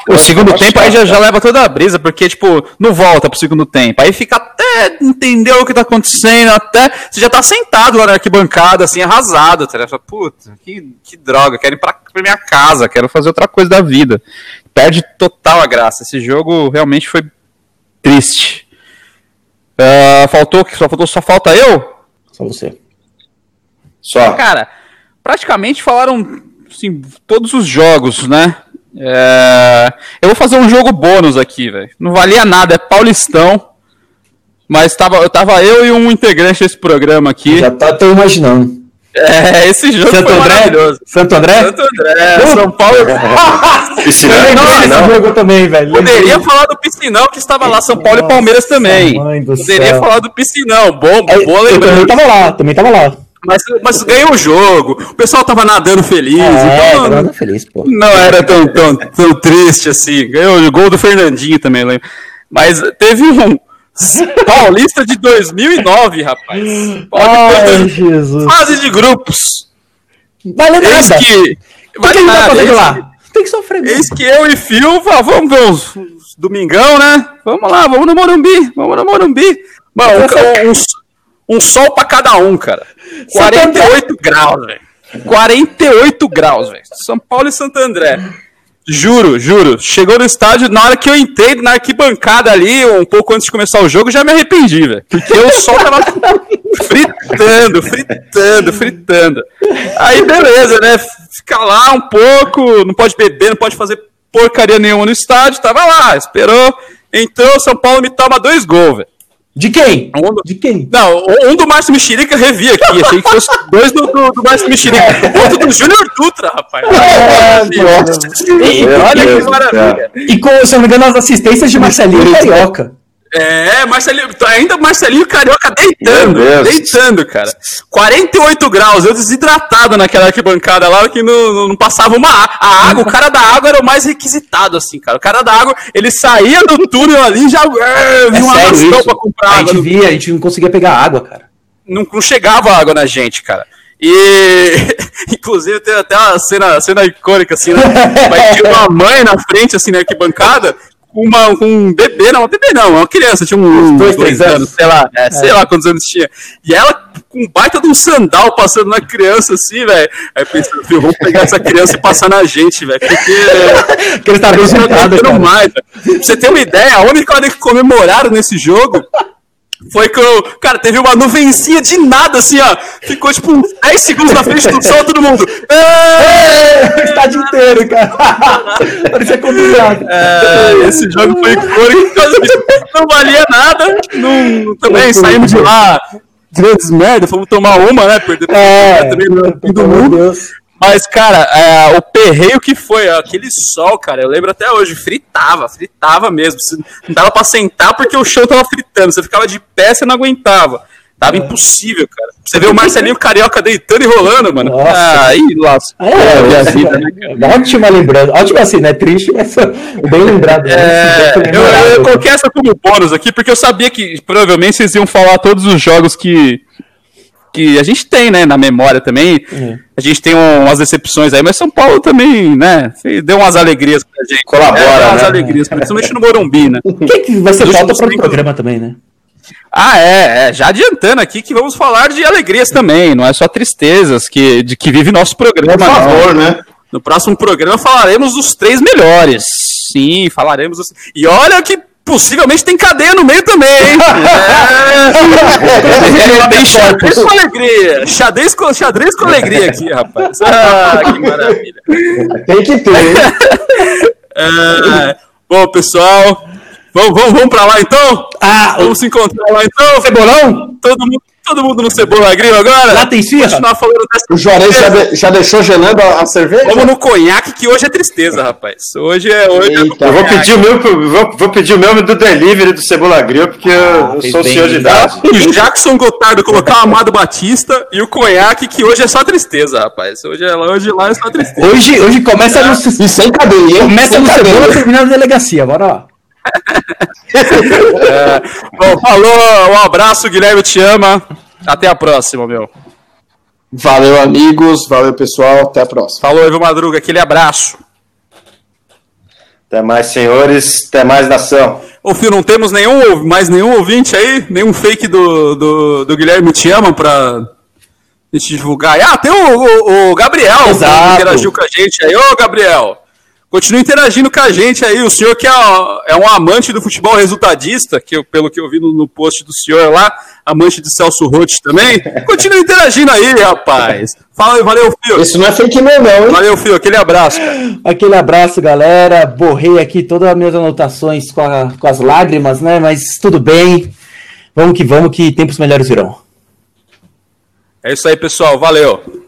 O segundo tempo aí já, já leva toda a brisa, porque, tipo, não volta pro segundo tempo. Aí fica até entender o que tá acontecendo, até. Você já tá sentado lá na arquibancada, assim, arrasado. Tá? Fala, Puta, que, que droga, quero ir pra, pra minha casa, quero fazer outra coisa da vida. Perde total a graça. Esse jogo realmente foi triste. Ah, faltou, só faltou, só falta eu? Só você. Só. Cara, praticamente falaram assim, todos os jogos, né? É, Eu vou fazer um jogo bônus aqui, velho. Não valia nada, é Paulistão. Mas tava, eu tava eu e um integrante desse programa aqui. Já tá, tô imaginando. É, esse jogo Santo foi André? maravilhoso. Santo André? Santo André, São Paulo. Piscinão, Eu desse piscinão. jogo também, velho. Poderia falar do Piscinão que estava lá, São Paulo e Palmeiras também. Poderia céu. falar do Piscinão, bom, É, boa eu também lembrança. tava lá, também tava lá. Mas, mas ganhou o jogo, o pessoal tava nadando feliz. É, então, tava feliz, pô. Não era tão, tão, tão triste assim. Ganhou o gol do Fernandinho também, lembro. Mas teve um Paulista de 2009, rapaz. Ai, Jesus. Fase de grupos. Vale nada. Eis que. Que tá nada, eis lá? Tem que sofrer que- mesmo. Eis que eu e Fio, va- vamos ver uns, uns domingão, né? Vamos lá, vamos no Morumbi, vamos no Morumbi. Mano, um, um, um sol pra cada um, cara. 48 graus, velho. 48 graus, velho. São Paulo e Santo André. Juro, juro. Chegou no estádio, na hora que eu entrei na arquibancada ali, um pouco antes de começar o jogo, já me arrependi, velho. Porque o sol tava fritando, fritando, fritando. Aí, beleza, né? Fica lá um pouco, não pode beber, não pode fazer porcaria nenhuma no estádio, tava lá, esperou. Entrou, São Paulo me toma dois gols, velho. De quem? Um do- De quem? Não, um do Márcio Mexerica eu revi aqui. Achei que fosse dois do, do, do Márcio Mexerica. Outro do Júnior Dutra, rapaz. Olha que maravilha. E com, se eu não me engano, as assistências de Marcelinho e Carioca. É, Marcelinho, ainda Marcelinho Carioca deitando, deitando, cara. 48 graus, eu desidratado naquela arquibancada lá, que não, não- passava uma água. A água, o cara da água era o mais requisitado, assim, cara. O cara da água, ele saía do túnel ali e já é, É vinha um sério arrastão pra comprar A água. gente via, a gente não conseguia pegar água, cara. não, não chegava água na gente, cara. E, inclusive, tem até uma cena, cena icônica, assim, né? Vai ter uma mãe na frente, assim, na arquibancada, uma, com um bebê, não, um bebê não, uma criança, tinha uns dois, dois, três anos, anos. sei lá, é, sei lá quantos anos tinha. E ela com um baita de um sandal passando na criança, assim, velho. Aí pensando, filho, vamos pegar essa criança e passar na gente, velho, porque Porque ele tá bem sentado, mais. Pra você ter uma ideia, a única hora que comemoraram nesse jogo foi que, eu, cara, teve uma nuvencinha de nada, assim, ó. Ficou, tipo, uns 10 segundos na frente do sol, todo mundo. "Ê!" O estádio inteiro, cara. Parecia combinado. É, esse jogo foi icônico. Não valia nada. Não, também saímos de lá grandes merda, fomos tomar uma, né? Perder É, também no fim do mundo. Deus. Mas, cara, é, o perreio que foi, ó, aquele sol, cara, eu lembro até hoje, fritava, fritava mesmo. Não dava pra sentar porque o chão tava fritando. Você ficava de pé, você não aguentava. Tava impossível, cara. Você vê o Marcelinho Carioca deitando e rolando, mano. Nossa. Ah, aí, lasca. É, minha vida, né? Ótima lembrança. Ótima assim, né? Triste, mas bem lembrado. né? É, eu, memorável. eu coloquei essa como bônus aqui, porque eu sabia que provavelmente vocês iam falar todos os jogos que, que a gente tem, né, na memória também. A gente tem um- umas decepções aí, mas São Paulo também, né, deu umas alegrias pra gente. Colabora, É, deu umas né? alegrias, principalmente no Morumbi, né? Quem que vai ser falta para o programa também, né? Ah, é, é, já adiantando aqui que vamos falar de alegrias também, não é só tristezas que, de que vive nosso programa. Por favor, não. né? No próximo programa falaremos dos três melhores. Sim, falaremos. Dos... E olha que possivelmente tem cadeia no meio também, hein? É. tem xadrez com alegria. Xadrez com, xadrez com alegria aqui, rapaz. Ah, que maravilha. Tem que ter, hein? É, bom, pessoal, Vamos, vamos, vamos pra lá então? Ah, Vamos se encontrar lá então? Cebolão? Todo mundo, todo mundo no Cebola Grill agora? Lá tem? Continuar falando dessa O Juarez já, de- já deixou gelando a, a cerveja? Vamos no conhaque, que hoje é tristeza, rapaz. Hoje é. Hoje é Eita. Eu vou pedir o meu, vou, vou pedir o meu do delivery do Cebola Grill, porque eu, eu sou bem, senhor de idade. O Jackson Gotardo colocar o Amado Batista e o conhaque, que hoje é só tristeza, rapaz. Hoje, é, hoje lá é só tristeza. Hoje, hoje começa no, E sem hein? começa sem no cadeia. Cebola, termina na delegacia. Bora lá. Bom, falou, um abraço, Guilherme, te ama. Até a próxima, meu. Valeu, amigos. Valeu, pessoal. Até a próxima. Falou, Evo Madruga, aquele abraço. Até mais, senhores. Até mais, nação. Ô, Fio, não temos nenhum, mais nenhum ouvinte aí? Nenhum fake do, do, do Guilherme Te Ama pra gente divulgar? Ah, tem o, o, o Gabriel, Exato. que interagiu com a gente aí. Ô, Gabriel, continue interagindo com a gente aí. O senhor que é, é um amante do futebol resultadista, que eu, pelo que eu vi no, no post do senhor lá, amante de Celso Roth também. Continue interagindo aí, rapaz. Fala valeu, Fio. Esse não é fake meu, não, hein? Valeu, Fio. Aquele abraço, cara. Aquele abraço, galera. Borrei aqui todas as minhas anotações com, a- com as lágrimas, né? Mas tudo bem. Vamos que vamos, que tempos melhores virão. É isso aí, pessoal. Valeu.